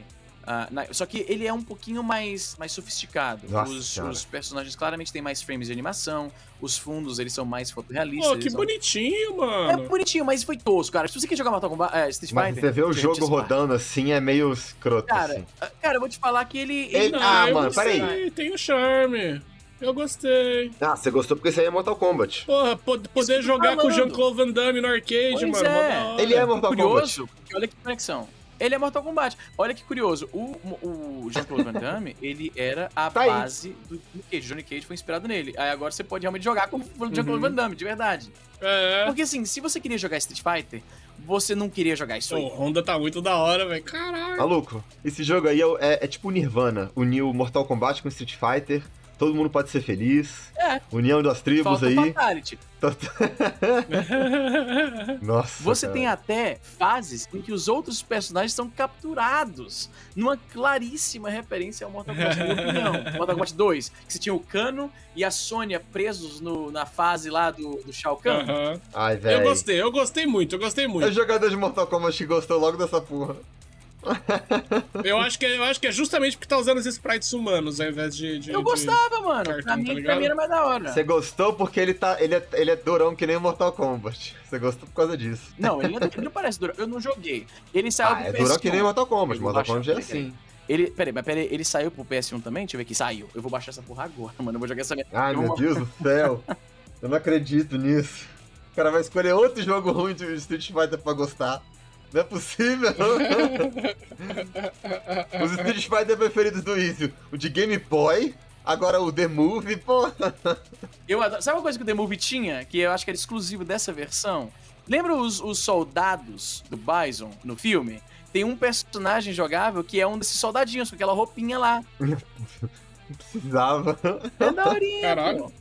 Ah, na- só que ele é um pouquinho mais, mais sofisticado. Nossa os, os personagens claramente têm mais frames de animação. Os fundos, eles são mais fotorrealistas. Pô, que são- bonitinho, É mano. bonitinho, mas foi tosco, cara. Se você quer jogar Mortal Kombat, é, Street Mas Fighter... você vê o jogo rodando assim, é meio escroto, Cara, assim. ah, cara, eu vou te falar que ele... Ele- ele- Ah, mano, peraí. Tem um charme. Eu gostei. Ah, você gostou porque isso aí é Mortal Kombat. Porra, poder tô jogar com o. Jean-Claude Van Damme no arcade, Pois mano. é. Ele é Mortal curioso, porque olha que conexão. Ele é Mortal Kombat. Olha que curioso. O, o Jean-Claude Van Damme, ele era a Tá aí. base do Johnny Cage. Johnny Cage foi inspirado nele. Aí agora você pode realmente jogar como o Jean-Claude Uhum. Van Damme, de verdade. É. Porque assim, se você queria jogar Street Fighter, você não queria jogar isso Pô, aí. o Honda tá muito da hora, velho. Caralho. Maluco, esse jogo aí é, o- é- é tipo o Nirvana. Unir o Mortal Kombat com Street Fighter. Todo mundo pode ser feliz. É. União das tribos Falta aí. Fatality. Nossa. Você cara. tem até fases em que os outros personagens são capturados. Numa claríssima referência ao Mortal Kombat, na minha opinião. Mortal Kombat 2, que você tinha o Kano e a Sônia presos no- na fase lá do, do Shao Kahn. Aham. Ai, Eu velho. gostei, eu gostei muito, eu gostei É o muito. jogador de Mortal Kombat que gostou logo dessa porra. Eu acho que, é- eu acho que é justamente porque tá usando os sprites humanos ao invés de. de Eu de- gostava, mano. cartoon, pra, tá mim, pra ligado? mim era mais da hora. Você gostou porque ele tá. Ele é, ele é durão que nem o Mortal Kombat. Você gostou por causa disso. Não, ele não, ele não parece durão. Eu não joguei. Ele saiu Ah, pro é PS1. durão que nem Mortal Kombat. Mortal Kombat é assim. Ele, peraí, mas peraí, ele saiu pro PS1 também? Deixa eu ver aqui. Saiu. Eu vou baixar essa porra agora, mano. Eu vou jogar essa minha. Ai, eu meu vou- Deus do céu. Eu não acredito nisso. O cara vai escolher outro jogo ruim de Street Fighter pra gostar. Não é possível. Os Street Fighter preferidos do Izzy. O de Game Boy. Agora o The Move, pô. Eu adoro. Sabe uma coisa que o The Movie tinha, que eu acho que era exclusivo dessa versão? Lembra os, os soldados do Bison no filme? Tem um personagem jogável que é um desses soldadinhos, com aquela roupinha lá. Não precisava. É daorinha, Caralho. pô.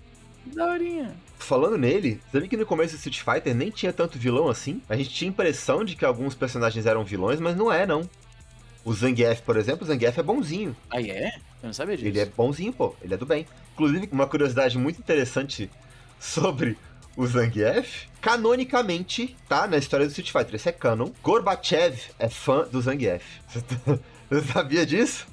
Daorinha. Falando nele, sabe que no começo do Street Fighter nem tinha tanto vilão assim? A gente tinha a impressão de que alguns personagens eram vilões, mas não é, não. O Zangief, por exemplo, o Zangief é bonzinho. Aí é? Eu não sabia disso. Ele é bonzinho, pô. Ele é do bem. Inclusive, uma curiosidade muito interessante sobre o Zangief. Canonicamente, tá? Na história do Street Fighter, esse é canon. Gorbachev é fã do Zangief. Você sabia disso?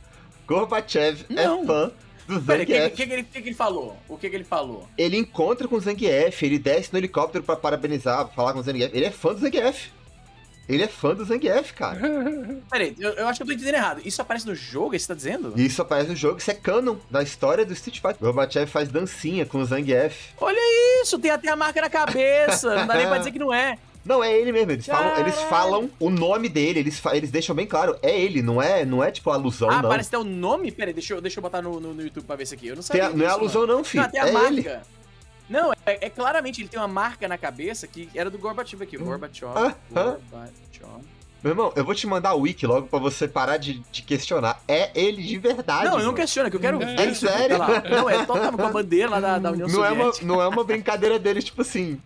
Gorbachev Não. é fã do Peraí, o que, Zangief. que, que, ele, que, ele falou? O que, ele falou? Ele encontra com o Zangief, ele desce no helicóptero pra parabenizar, pra falar com o Zangief. Ele é fã do Zangief. Ele é fã do Zangief, cara. Peraí, eu, eu acho que eu tô entendendo errado. Isso aparece no jogo, você tá dizendo? Isso aparece no jogo, isso é canon da história do Street Fighter. Gorbachev faz dancinha com o Zangief. Olha isso, tem até a marca na cabeça. Não dá nem pra dizer que não é. Não, é ele mesmo. Eles falam, eles falam o nome dele, eles, eles deixam bem claro. É ele, não é, não é tipo alusão, ah, não. aparece até o nome? Peraí, deixa eu, deixa eu botar no, no, no YouTube pra ver isso aqui. Eu não Tem sabia a- não é alusão, mano. não, filho. Não, tem a é marca. ele. Não, é, é claramente, ele tem uma marca na cabeça que era do Gorbachev aqui. Gorbachev. Ah, ah. Gorbachev. Meu irmão, eu vou te mandar o wiki logo pra você parar de, de questionar. É ele de verdade. Não, eu não questiono, é que eu quero É ver isso. sério? Olha lá. Não, é totalmente com a bandeira lá da, da União Não é, uma, Soviética. não é uma brincadeira deles, tipo assim.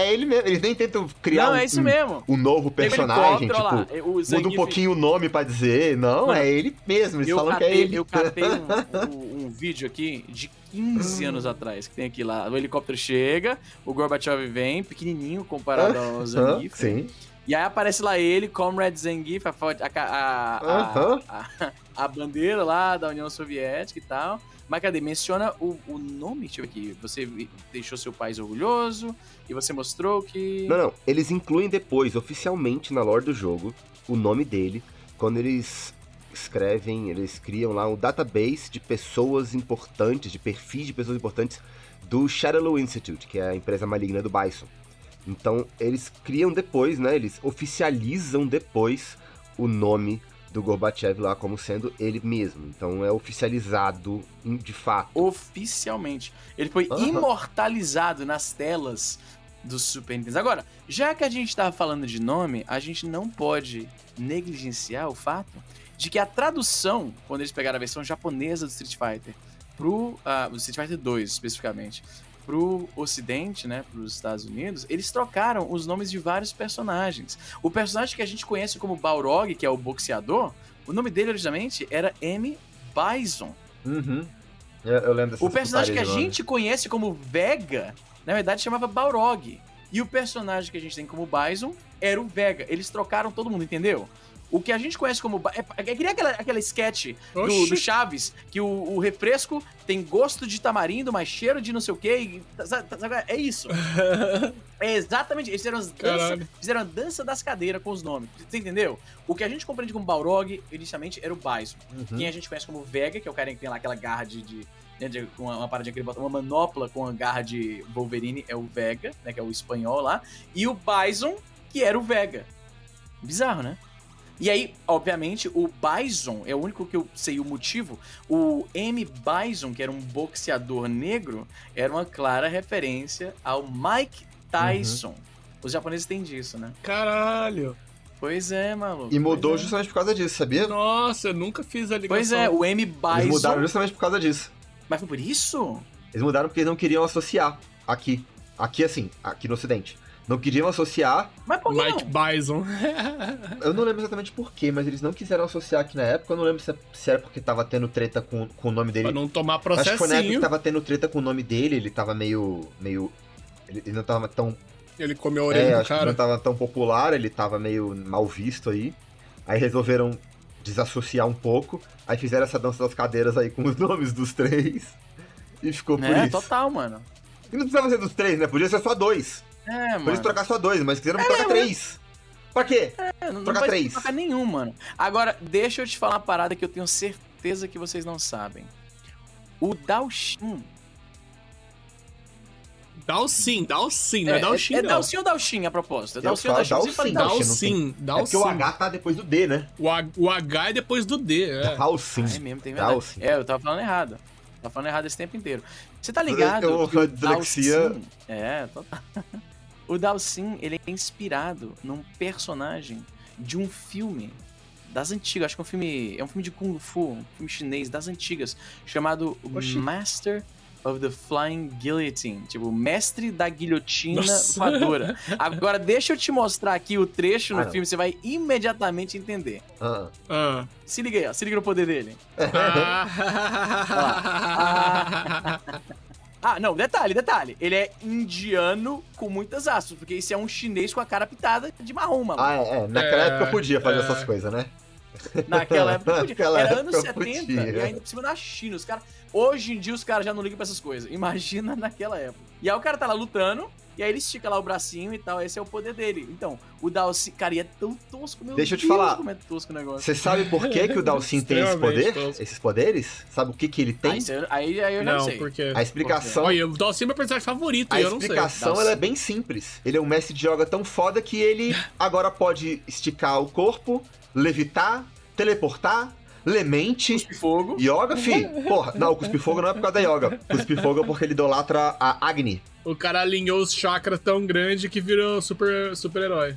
É ele mesmo. Eles nem tentam criar Não, um, é isso mesmo. um novo personagem, tipo. lá, Muda um pouquinho o nome pra dizer. Não, Mano, é ele mesmo. Eles falam que é catei, ele. eu catei um, um- vídeo aqui de 15 anos atrás, que tem aqui lá. O helicóptero chega, o Gorbachev vem, pequenininho comparado ao Zangief. sim. E aí aparece lá ele, Comrade Zangief, a, a, a, a- a bandeira lá da União Soviética e tal. Mas cadê? Menciona o, o nome? Ver aqui. Você deixou seu país orgulhoso e você mostrou que... Não, não. Eles incluem depois, oficialmente, na lore do jogo, o nome dele, quando eles escrevem, eles criam lá um database de pessoas importantes, de perfis de pessoas importantes do Shadowloo Institute, que é a empresa maligna do Bison. Então, eles criam depois, né? Eles oficializam depois o nome do Gorbachev lá como sendo ele mesmo. Então, é oficializado de fato. oficialmente. Ele foi Aham. imortalizado nas telas do Super Nintendo. Agora, já que a gente tava falando de nome, a gente não pode negligenciar o fato de que a tradução, quando eles pegaram a versão japonesa do Street Fighter pro do Street Fighter 2 especificamente, pro ocidente, né, pros Estados Unidos, eles trocaram os nomes de vários personagens. O personagem que a gente conhece como Balrog, que é o boxeador, o nome dele originalmente era M. Bison. Uhum. Eu, eu lembro O personagem que a gente conhece como Vega, na verdade chamava Balrog. E o personagem que a gente tem como Bison era o Vega. Eles trocaram todo mundo, entendeu? O que a gente conhece como. Ba- É, é que nem aquela, aquela sketch do, do Chaves, que o, o refresco tem gosto de tamarindo, mas cheiro de não sei o quê. e- sabe- sabe- é isso. É exatamente. Eles fizeram, as dança, fizeram a dança das cadeiras com os nomes. Você entendeu? O que a gente compreende como Balrog, inicialmente, era o Bison. Uhum. Quem a gente conhece como Vega, que é o cara que tem lá aquela garra de. de, né, de- com uma, uma paradinha que ele bota, uma manopla com a garra de Wolverine, é o Vega, né? Que é o espanhol lá. E o Bison, que era o Vega. Bizarro, né? E aí, obviamente, o Bison, é o único que eu sei o motivo, o M. Bison, que era um boxeador negro, era uma clara referência ao Mike Tyson. Os japoneses têm disso, né? Caralho. Pois é, maluco. E mudou é. justamente por causa disso, sabia? Nossa, eu nunca fiz a ligação. Pois é, o M. Bison. Eles mudaram justamente por causa disso. Mas foi por isso? Eles mudaram porque eles não queriam associar aqui. Aqui, assim, aqui no ocidente. Não queriam associar. Mas por que Mike não? Bison. Eu não lembro exatamente por quê, mas eles não quiseram associar aqui na época. Eu não lembro se, se era porque tava tendo treta com, com o nome dele. pra não tomar Acho que foi na época que tava tendo treta com o nome dele, ele tava meio. meio. Ele, ele não tava tão. Ele comeu a É, orelha do acho que cara. não tava tão popular, ele tava meio mal visto aí. Aí resolveram desassociar um pouco. Aí fizeram essa dança das cadeiras aí com os nomes dos três. E ficou por É, isso. total, mano. E não precisava ser dos três, né? Podia ser só dois. É, Por mano. isso trocar só dois, mas quiseram trocar né? três. Pra quê? É, não, não trocar vai três. trocar nenhum, mano. Agora, deixa eu te falar uma parada que eu tenho certeza que vocês não sabem. O Daoshin. Dalsin, Dalsin, não é Dalshin, é não. Dalshin ou Dalshin a propósito? É Eu Dalshin ou Dalshin? Fala Dalshin. Dalshin. Dalsin, É porque o Dalsin. H tá depois do D, né? O, H, o H é depois do D, é. Dalsin. Ah, é mesmo, tem verdade. Dalsin. É, eu tava falando errado. Tava falando errado esse tempo inteiro. Você tá ligado? Eu- dislexia- Dalsin- É, total. O Dalsin, ele é inspirado num personagem de um filme das antigas. Acho que é um filme. É um filme de Kung Fu, um filme chinês das antigas, chamado Oxi. Master of the Flying Guillotine. Tipo, mestre da guilhotina Nossa. voadora. Agora, deixa eu te mostrar aqui o trecho no Ah, não. filme, você vai imediatamente entender. Ah. Ah. Se liga aí, ó. Se liga no poder dele. Ah. Ah, não, detalhe, detalhe. Ele é indiano com muitas aspas, porque esse é um chinês com a cara pitada de marrom, mano. Ah, é, é. Naquela É, época eu podia fazer é. essas coisas, né? Naquela época podia. Naquela Era anos eu 70 podia. e ainda por cima da China. Os cara... Hoje em dia os caras já não ligam pra essas coisas. Imagina naquela época. E aí o cara tá lá lutando, e aí ele estica lá o bracinho e tal. Esse é o poder dele. Então, o Dalsin, cara, e é tão tosco, meu Deixa eu te Deus, falar. como é tosco o negócio. Você sabe por que, que o Dalsin tem esse poder? tosco. Esses poderes? Sabe o que, que ele tem? Aí, aí, aí eu já Não, sei. porque... A explicação. Olha, o Dalsin é meu personagem favorito A eu não sei. explicação Dalsin. ela é bem simples. Ele é um mestre de yoga tão foda que ele agora pode esticar o corpo, levitar, teleportar, lemente. Cuspe fogo. Yoga, fi. Porra, não, o cuspir-fogo não é por causa da yoga. Cuspir-fogo é porque ele idolatra a Agni. O cara alinhou os chakras tão grande que virou super super-herói.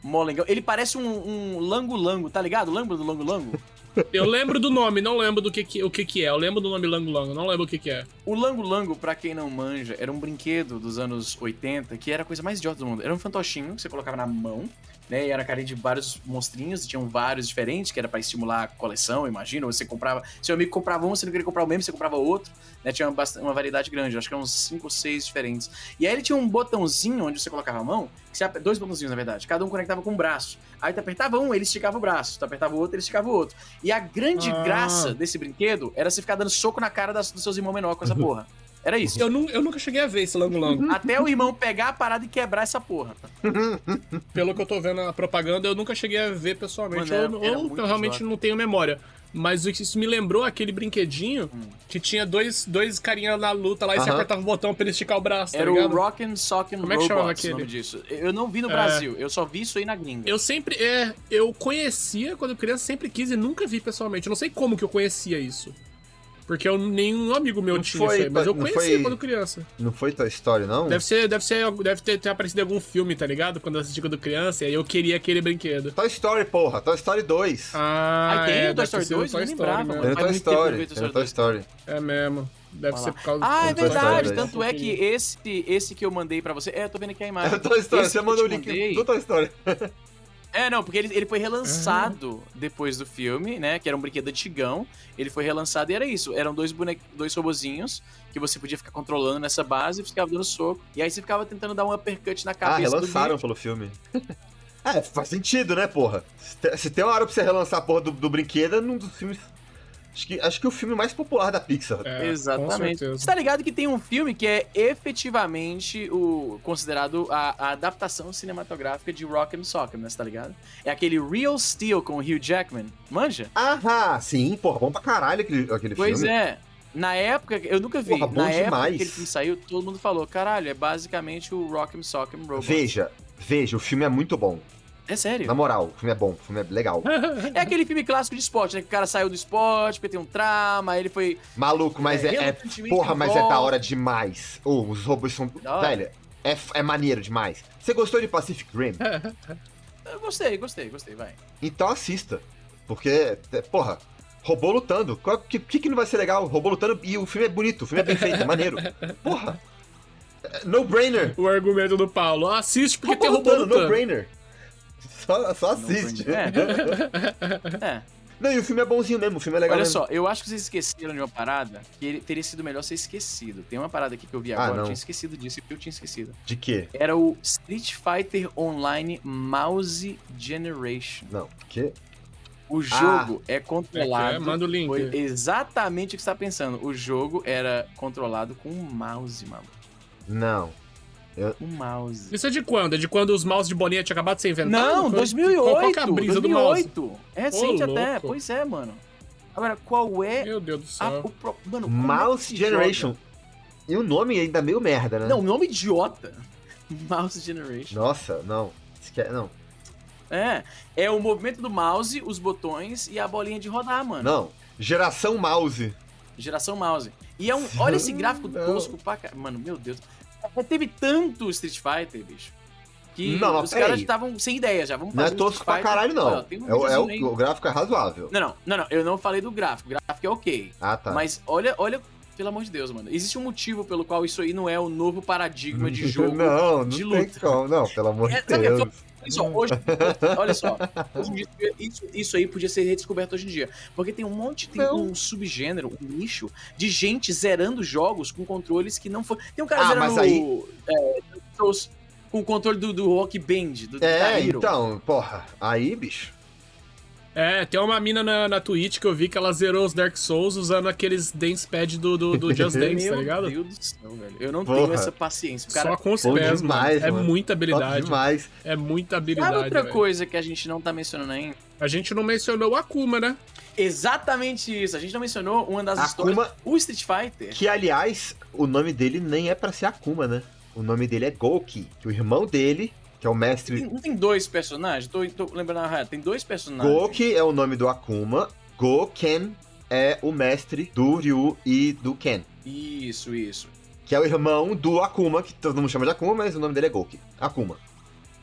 Molengão. Ele parece um, um lango-lango, tá ligado? Lembra do lango-lango? Eu lembro do nome, não lembro do que, que, o que, que é. Eu lembro do nome Lango Lango, não lembro o que, que é. O lango-lango, pra quem não manja, era um brinquedo dos anos 80 que era a coisa mais idiota do mundo. Era um fantochinho que você colocava na mão, né? E era carinha de vários monstrinhos, tinham vários diferentes, que era pra estimular a coleção, imagina. Você comprava. Seu amigo comprava um, você não queria comprar o mesmo, você comprava outro. Né? Tinha bastante, uma variedade grande, acho que eram uns 5 ou 6 diferentes. E aí ele tinha um botãozinho onde você colocava a mão, você, dois botãozinhos, na verdade, cada um conectava com um braço. Aí tu apertava um, ele esticava o braço. Tu apertava o outro, ele esticava o outro. E a grande Ah. graça desse brinquedo era você ficar dando soco na cara das- dos seus irmãos menores com essa porra. Era isso. Eu, nu, eu nunca cheguei a ver esse Lango Lango. Até o irmão pegar a parada e quebrar essa porra. Pelo que eu tô vendo na propaganda, eu nunca cheguei a ver pessoalmente. Mano, era- ou era ou eu realmente idiota. não tenho memória. Mas isso me lembrou aquele brinquedinho Hum. que tinha dois, dois carinhas na luta lá e você Aham. apertava o botão pra ele esticar o braço, tá Era o ligado? Rockin' Sock'em Como é que chamava o nome aquele? disso. Eu não vi no É. Brasil, eu só vi isso aí na gringa. Eu sempre, é, eu conhecia quando criança, sempre quis e nunca vi pessoalmente. Eu não sei como que eu conhecia isso. Porque eu, nenhum amigo meu Não tinha foi- isso aí, mas eu não conhecia foi- quando criança. Não foi Toy Story, não? Deve ser, deve ser, deve ter, ter aparecido em algum filme, tá ligado? Quando eu assisti quando criança, e aí eu queria aquele brinquedo. Toy Story, porra. Toy Story 2. Ah, Ah, tem é, o Toy Story ter sido 2? Eu Story lembrava. Era Toy Story. Era Story Toy 2. Story. É mesmo. Deve ser por causa Ah, é Toy Story verdade. Tanto é que esse, esse que eu mandei pra você. É, eu tô vendo aqui a imagem. Era Toy Story. Esse Você mandou o link mandei- do Toy Story. É, não, porque ele, ele foi relançado depois do filme, né? Que era um brinquedo antigão. Ele foi relançado e era isso. Eram dois bone... dois robozinhos que você podia ficar controlando nessa base e ficava dando soco. E aí você ficava tentando dar um uppercut na Ah, cabeça do relançaram pelo filme. É, faz sentido, né, porra? Se tem uma hora pra você relançar a porra do, do brinquedo, é num dos filmes. Acho que, acho que é o filme mais popular da Pixar. É, Exatamente. Você tá ligado que tem um filme que é efetivamente o considerado a, a adaptação cinematográfica de Rock'em Sock'em, né? Você tá ligado? É aquele Real Steel com o Hugh Jackman. Manja? Aham, sim, porra, bom pra caralho aquele, aquele Pois filme. é. Na época, eu nunca vi. Porra, bom Na época demais. que aquele filme saiu, todo mundo falou, caralho, é basicamente o Rock'em Sock'em Robots. Veja, veja, o filme é muito bom. É sério. Na moral, o filme é bom, o filme é legal. É aquele filme clássico de esporte, né? Que o cara saiu do esporte, porque tem um trauma, aí ele foi. Maluco, mas é. é- relutantemente porra, mas é da hora demais. Ô, os robôs são. Velho, é, é maneiro demais. Você gostou de Pacific Rim? Eu gostei, gostei, gostei, vai. Então assista. Porque, é, porra, robô lutando. O que, que, que não vai ser legal? Robô lutando e o filme é bonito, o filme é bem feito, é maneiro. Porra. É, No brainer. o argumento do Paulo. Assiste porque Robô tem robô lutando, no lutando. brainer. Só, só assiste. É. é. Não, e o filme é bonzinho mesmo, o filme é legal Olha mesmo. só, eu acho que vocês esqueceram de uma parada que ele teria sido melhor ser esquecido. Tem uma parada aqui que eu vi Ah, agora, eu não. tinha esquecido disso e eu tinha esquecido. De quê? Era o Street Fighter Online Mouse Generation. Não, que? O jogo é controlado. É, manda o link. Foi exatamente o que você tá pensando. O jogo era controlado com um mouse, mano. Não. Um mouse. Isso é de quando? É de quando os mouse de bolinha tinham acabado de ser inventados? Não, Qual- 2008. Qual, é a brisa do mouse? 2008. É recente Ô, até. Pois é, mano. Agora, qual é Meu Deus do a, céu. o pro... Mano, é Mouse se Generation. joga? E o nome ainda é meio merda, né? Não, nome idiota. Mouse Generation. Nossa, não. Não. É, é o movimento do mouse, os botões e a bolinha de rodar, mano. Não. Geração Mouse. Geração mouse. E é um. Olha esse gráfico tosco pra caralho. Mano, meu Deus. Mas Teve tanto Street Fighter, bicho. Que Não, os caras estavam sem ideia já. Vamos Não é tosco pra caralho, não. Olha, tem um é, o- é o, gráfico é razoável. Não, não, não, não. Eu não falei do gráfico. O gráfico é ok. Ah, tá. Mas olha, olha, pelo amor de Deus, mano. Existe um motivo pelo qual isso aí não é o novo paradigma de jogo. não, não de tem luta. como. Não, pelo amor É, de sabe, Deus. Olha só, hoje, olha só, hoje isso, isso aí podia ser redescoberto hoje em dia. Porque tem um monte, tem Não. um subgênero, um nicho de gente zerando jogos com controles que não foram. Tem um cara Ah, zerando aí- é, com o controle do, do Rock Band, do É, Guitar Hero. então, porra. Aí, bicho. É, tem uma mina na, na Twitch que eu vi que ela zerou os Dark Souls usando aqueles dance pad do, do, do Just Dance, Meu tá ligado? Deus do céu, velho. Eu não Porra. tenho essa paciência. O cara Só com os pés, demais, mano. É mano. muita Top habilidade. demais. É muita Sabe habilidade. outra velho. coisa que a gente não tá mencionando ainda? A gente não mencionou o Akuma, né? Exatamente isso. A gente não mencionou uma das histórias. Akuma, O Street Fighter. que aliás, o nome dele nem é pra ser Akuma, né? O nome dele é Goki, que o irmão dele, que é o mestre Tem- Não tem dois personagens? Tô, tô lembrando errado. Tem dois personagens. Goki é o nome do Akuma, Goken é o mestre do Ryu e do Ken. Isso, isso. Que é o irmão do Akuma, que todo mundo chama de Akuma, mas o nome dele é Goki. Akuma.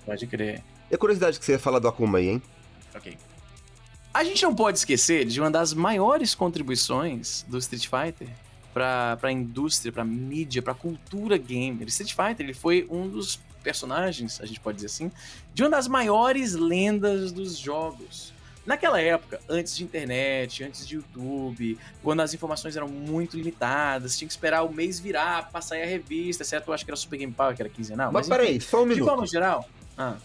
Pode crer. E a curiosidade que você ia falar do Akuma aí, hein? Ok. A gente não pode esquecer de uma das maiores contribuições do Street Fighter pra, pra indústria, pra mídia, pra cultura gamer. Street Fighter ele foi um dos personagens, a gente pode dizer assim, de uma das maiores lendas dos jogos. Naquela época, antes de internet, antes de YouTube, quando as informações eram muito limitadas, tinha que esperar o mês virar pra sair a revista, certo? Eu acho que era Super Game Power, que era quinzenal. Mas, enfim, peraí, só um De forma minuto. geral. Ah,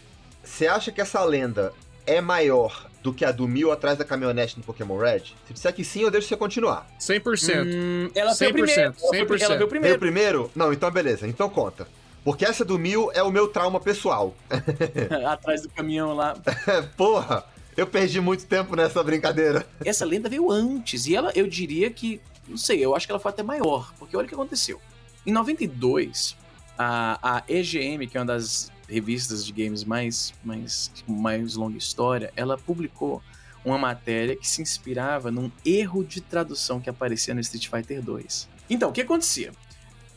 Você acha que essa lenda é maior do que a do Mil atrás da caminhonete no Pokémon Red? Se disser que sim, eu deixo você continuar. 100%. Hum, ela veio 100%, primeiro. Ela veio- 100%. Ela veio Veio primeiro. primeiro? Não, então beleza, então conta. Porque essa do Mil é o meu trauma pessoal. Atrás do caminhão lá. Porra, eu perdi muito tempo nessa brincadeira. Essa lenda veio antes. E ela, eu diria que. Não sei, eu acho que ela foi até maior. Porque olha o que aconteceu. Em 92, a, a EGM, que é uma das revistas de games mais, mais, mais longa história, ela publicou uma matéria que se inspirava num erro de tradução que aparecia no Street Fighter 2. Então, o que acontecia?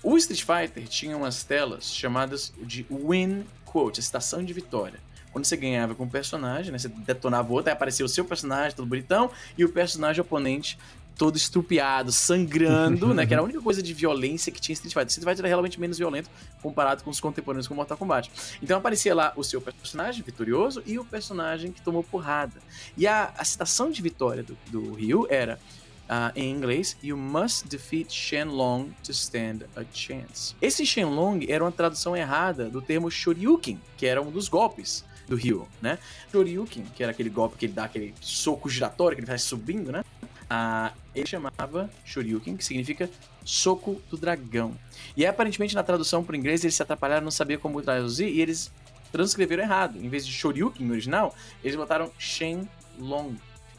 O Street Fighter tinha umas telas chamadas de Win Quote, estação de vitória. Quando você ganhava com um personagem, né, você detonava o outro, aí aparecia o seu personagem todo bonitão e o personagem oponente todo estrupiado, sangrando, né? Que era a única coisa de violência que tinha Street Fighter. Street Fighter era realmente menos violento comparado com os contemporâneos com Mortal Kombat. Então aparecia lá o seu personagem vitorioso e o personagem que tomou porrada. E a, a citação de vitória do, do Ryu era, ah, em inglês, You must defeat Shenlong to stand a chance. Esse Shenlong era uma tradução errada do termo Shoryuken, que era um dos golpes do Ryu, né? Shoryuken, que era aquele golpe que ele dá aquele soco giratório, que ele vai subindo, né? Ah, ele chamava Shoryuken, que significa soco do dragão. E aparentemente na tradução para o inglês eles se atrapalharam, não sabiam como traduzir e eles transcreveram errado. Em vez de Shoryuken no original, eles botaram Shenlong.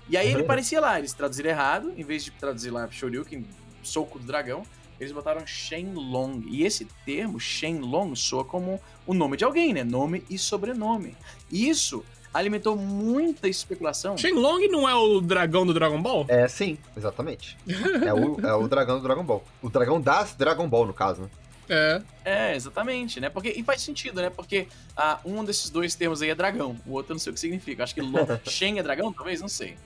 E aí ele Uhum. parecia lá, eles traduziram errado, em vez de traduzir lá Shoryuken, soco do dragão, eles botaram Shenlong. E esse termo, Shenlong, soa como o nome de alguém, né? Nome e sobrenome. E isso alimentou muita especulação. Shenlong não é o dragão do Dragon Ball? É, sim, exatamente. é, o, é o dragão do Dragon Ball. O dragão das Dragon Ball, no caso, né? É. É, exatamente, né? Porque, e faz sentido, né? Porque ah, um desses dois termos aí é dragão, o outro eu não sei o que significa. Acho que Lo Shen é dragão, talvez, não sei.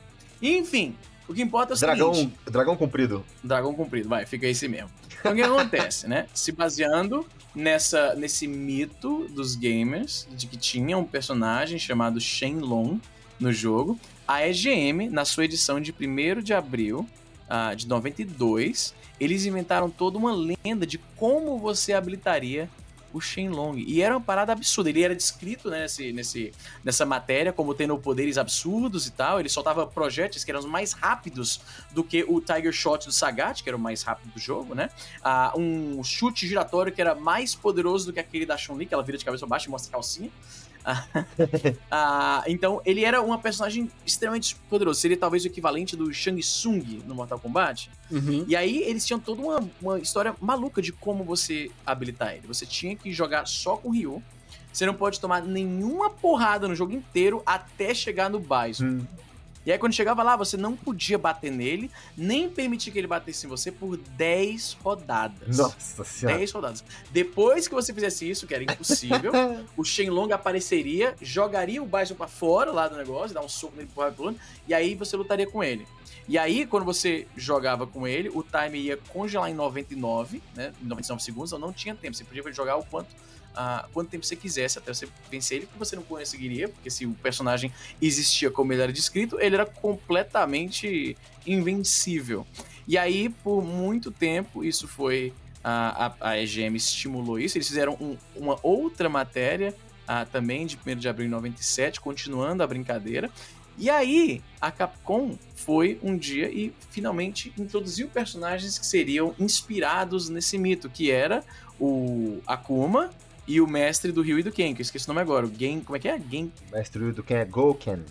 Enfim, o que importa é o dragão, seguinte... Dragão comprido. Dragão comprido, vai, fica esse mesmo. Então o que acontece, né? Se baseando nessa, nesse mito dos gamers, de que tinha um personagem chamado Shenlong no jogo, a EGM, na sua edição de 1 de abril uh, de 92, eles inventaram toda uma lenda de como você habilitaria o Shenlong. E era uma parada absurda. Ele era descrito né, nesse, nesse, nessa matéria como tendo poderes absurdos e tal. Ele soltava projéteis que eram mais rápidos do que o Tiger Shot do Sagat, que era o mais rápido do jogo, né? Ah, um chute giratório que era mais poderoso do que aquele da Chun-Li, que ela vira de cabeça pra baixo e mostra a calcinha. ah, então, ele era uma personagem extremamente poderoso. Seria talvez o equivalente do Shang Tsung no Mortal Kombat. Uhum. E aí, eles tinham toda uma, uma história maluca de como você habilitar ele. Você tinha que jogar só com Ryu. Você não pode tomar nenhuma porrada no jogo inteiro até chegar no Bison. Hum. E aí, quando chegava lá, você não podia bater nele, nem permitir que ele batesse em você por 10 rodadas. Nossa senhora. 10 rodadas. Depois que você fizesse isso, que era impossível, o Shenlong apareceria, jogaria o Bison pra fora lá do negócio, dar um soco nele pro pulando, e aí você lutaria com ele. E aí, quando você jogava com ele, o time ia congelar em 99, né? 99 segundos, então não tinha tempo. Você podia jogar o quanto quanto tempo você quisesse até você vencer ele, porque você não conseguiria, porque se o personagem existia como ele era descrito, ele era completamente invencível. E aí, por muito tempo, isso foi. A, a, a EGM estimulou isso. Eles fizeram um, uma outra matéria também de 1 de abril de 97, continuando a brincadeira. E aí, a Capcom foi um dia e finalmente introduziu personagens que seriam inspirados nesse mito, que era o Akuma e o mestre do Ryu e do Ken, que eu esqueci o nome agora. O Gen, como é que é? Gen... O mestre do Ryu do Ken é Gouken.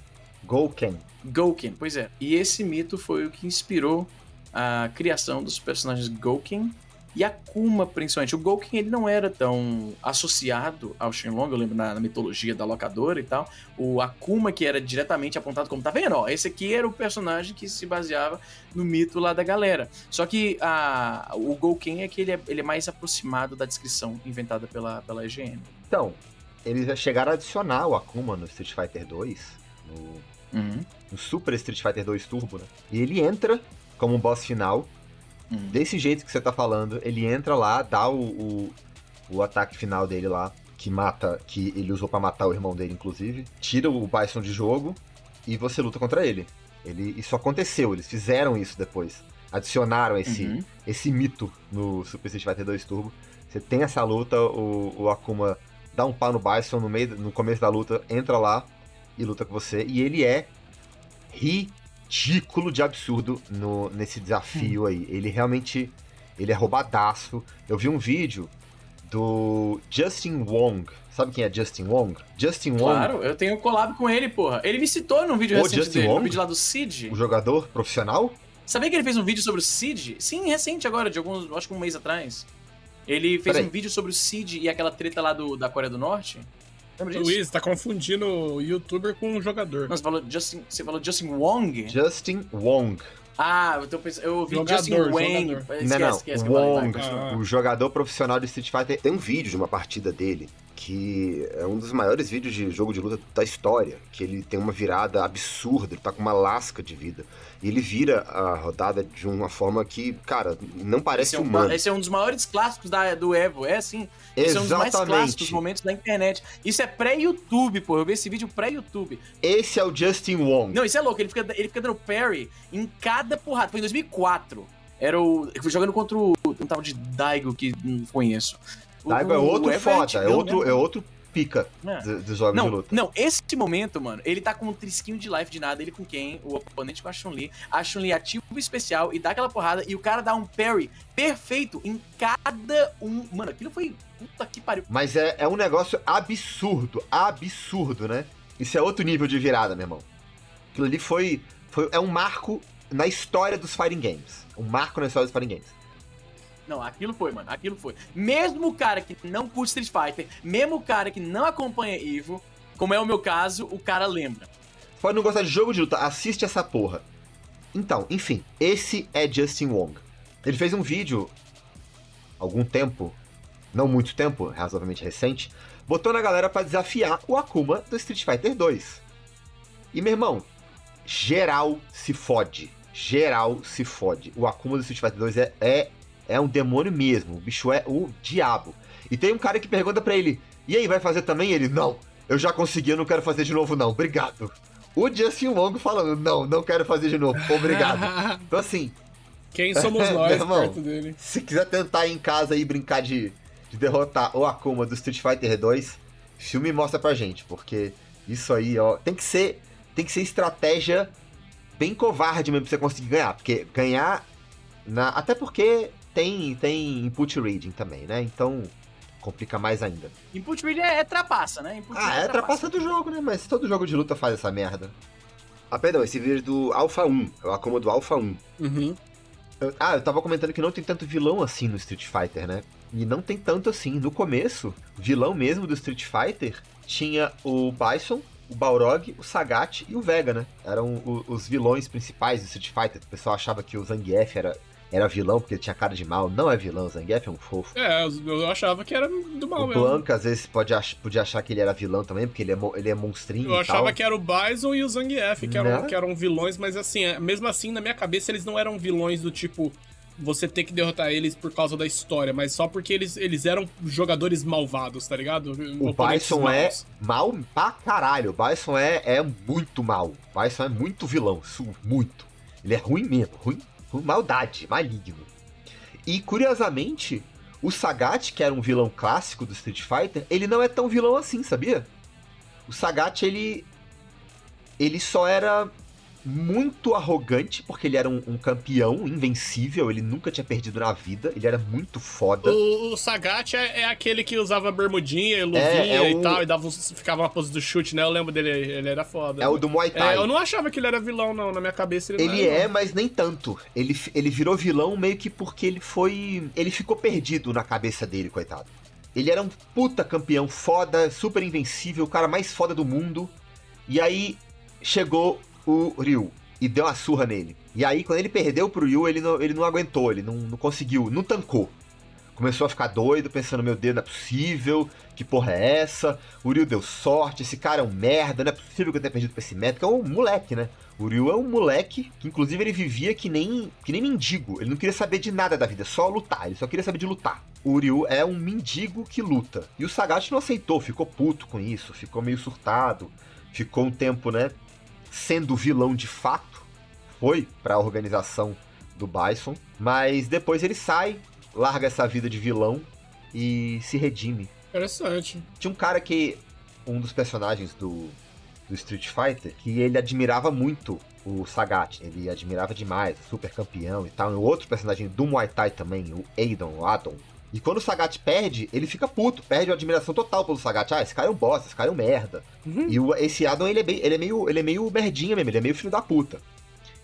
Gouken. Gouken, pois é. E esse mito foi o que inspirou a criação dos personagens Gouken e Akuma, principalmente. O Gouken ele não era tão associado ao Shenlong, eu lembro na, na, mitologia da locadora e tal. O Akuma, que era diretamente apontado como, tá vendo? Ó, esse aqui era o personagem que se baseava no mito lá da galera. Só que a, o Gouken é que ele é, ele é mais aproximado da descrição inventada pela, pela EGM. Então, eles já chegaram a adicionar o Akuma no Street Fighter 2, no, uhum. no Super Street Fighter 2 Turbo, né? E ele entra como um boss final Uhum. Desse jeito que você tá falando, ele entra lá, dá o, o, o ataque final dele lá, que mata, que ele usou para matar o irmão dele, inclusive, tira o Bison de jogo e você luta contra ele. ele isso aconteceu, eles fizeram isso depois. Adicionaram esse, Uhum. esse mito no Super Street Fighter 2 Turbo. Você tem essa luta, o, o Akuma dá um pau no Bison no, meio, no começo da luta, entra lá e luta com você. E ele é ridículo de absurdo no, nesse desafio aí. Ele realmente. Ele é roubadaço. Eu vi um vídeo do Justin Wong. Sabe quem é Justin Wong? Justin Wong, Claro, eu tenho collab com ele, porra. Ele me citou num vídeo O recente Justin dele, no Wong? vídeo lá do Cid. o jogador profissional. Sabia que ele fez um vídeo sobre o Cid? Sim, recente agora, de alguns, acho que um mês atrás. Ele fez Peraí. um vídeo sobre o Cid e aquela treta lá do, da Coreia do Norte. Lembra disso? Luiz, tá confundindo o youtuber com o jogador. Não, você falou Justin, você falou Justin Wong? Justin Wong. Ah, eu, tô pensando, eu ouvi Jogador, Justin Wang. Esquece, não, não. esquece que eu falei, vai, Wong. Ah. o jogador profissional de Street Fighter. Tem um vídeo de uma partida dele que é um dos maiores vídeos de jogo de luta da história. Que ele tem uma virada absurda, ele tá com uma lasca de vida. E ele vira a rodada de uma forma que, cara, não parece Esse é, um, humano. esse é um dos maiores clássicos da, do Evo, é assim. Esse é um dos mais clássicos Exatamente. momentos da internet. Isso é pré-YouTube, pô. Eu vi esse vídeo pré-YouTube. Esse é o Justin Wong. Não, isso é louco. Ele fica, ele fica dando parry em cada porrada. Foi em 2004. Era o. eu fui jogando contra o. Um tal de Daigo que não conheço. O- Daigo é outro foda, é outro, é outro pica É. do- dos jogos de Não, luta. não, esse momento, mano, ele tá com um trisquinho de life de nada, ele com quem? O oponente com a Chun-Li. A Chun-Li ativa o especial e dá aquela porrada e o cara dá um parry perfeito em cada um. Mano, aquilo foi. Puta que pariu. Mas é, é um negócio absurdo, absurdo, né? Isso é outro nível de virada, meu irmão. Aquilo ali foi, foi é um marco na história dos fighting games. Um marco na história dos fighting games. Não, aquilo foi, mano, aquilo foi. Mesmo o cara que não curte Street Fighter, mesmo o cara que não acompanha Evo, como é o meu caso, o cara lembra. Pode não gostar de jogo de luta, assiste essa porra. Então, enfim, esse é Justin Wong. Ele fez um vídeo algum tempo, não muito tempo, razoavelmente recente, botou na galera para desafiar o Akuma do Street Fighter 2. E meu irmão, geral se fode. Geral se fode. O Akuma do Street Fighter 2 é, é, é um demônio mesmo. O bicho é o diabo. E tem um cara que pergunta para ele: E aí, vai fazer também? Ele: Não, eu já consegui, eu não quero fazer de novo, não. Obrigado. O Justin Wong falando: Não, não quero fazer de novo. Obrigado. então, assim. Quem somos nós irmão, perto dele? Se quiser tentar ir em casa e brincar de, de derrotar o Akuma do Street Fighter 2, filme mostra pra gente, porque isso aí, ó, tem que ser, tem que ser estratégia bem covarde mesmo pra você conseguir ganhar, porque ganhar na, até porque tem tem input reading também, né? Então complica mais ainda. Input reading é, é trapaça, né? Input ah, é, é trapaça do jogo, né? Mas todo jogo de luta faz essa merda. Ah, perdão, esse vídeo do Alpha 1, é o Akuma do Alpha 1. Uhum. Eu, ah, eu tava comentando que não tem tanto vilão assim no Street Fighter, né? E não tem tanto assim. No começo, vilão mesmo do Street Fighter tinha o Bison, o Balrog, o Sagat e o Vega, né? Eram o, os vilões principais do Street Fighter. O pessoal achava que o Zangief era, era vilão porque ele tinha cara de mal. Não é vilão, o Zangief é um fofo. É, eu achava que era do mal o mesmo. Blanca, às vezes, pode ach podia achar que ele era vilão também, porque ele é, ele é monstrinho Eu achava tal. que era o Bison e o Zangief que eram, Né? que eram vilões, mas assim, é, mesmo assim, na minha cabeça, eles não eram vilões do tipo você ter que derrotar eles por causa da história, mas só porque eles, eles eram jogadores malvados, tá ligado? O Bison é mal pra caralho. O Bison é, é muito mal. O Bison é muito vilão. Muito. Ele é ruim mesmo. Ruim. Ruim maldade. Maligno. E curiosamente, o Sagat, que era um vilão clássico do Street Fighter, ele não é tão vilão assim, sabia? O Sagat, ele. Ele só era muito arrogante, porque ele era um, um campeão invencível, ele nunca tinha perdido na vida, ele era muito foda. O, o Sagat é, é aquele que usava bermudinha e luvinha É, é e o- tal, e dava, ficava uma pose do chute, né? Eu lembro dele, ele era foda. É o do Muay Thai. É, eu não achava que ele era vilão, não. Na minha cabeça ele, Ele é, mas nem tanto. Ele, ele virou vilão meio que porque ele foi. Ele ficou perdido na cabeça dele, coitado. Ele era um puta campeão foda, super invencível, o cara mais foda do mundo. E aí chegou o Ryu e deu uma surra nele. E aí, quando ele perdeu pro Ryu, ele não, ele não aguentou, ele não, não conseguiu, não tancou. Começou a ficar doido, pensando, meu Deus, não é possível, que porra é essa? O Ryu deu sorte, esse cara é um merda, não é possível que eu tenha perdido pra esse método, é um moleque, né? O Ryu é um moleque que, inclusive, ele vivia que nem, que nem mendigo. Ele não queria saber de nada da vida, só lutar. Ele só queria saber de lutar. O Ryu é um mendigo que luta. E o Sagat não aceitou, ficou puto com isso, ficou meio surtado. Ficou um tempo, né, sendo vilão de fato. Foi pra organização do Bison. Mas depois ele sai, larga essa vida de vilão e se redime. Interessante. Tinha um cara que. Um dos personagens do, do Street Fighter, que ele admirava muito o Sagat. Ele admirava demais, super campeão e tal. E outro personagem do Muay Thai também, o Aidon, o Adon. E quando o Sagat perde, ele fica puto, perde a admiração total pelo Sagat. Ah, esse cara é um bosta, esse cara é um merda. Uhum. E o- esse Adon, ele é, bem- ele, é meio, ele é meio merdinha mesmo, ele é meio filho da puta.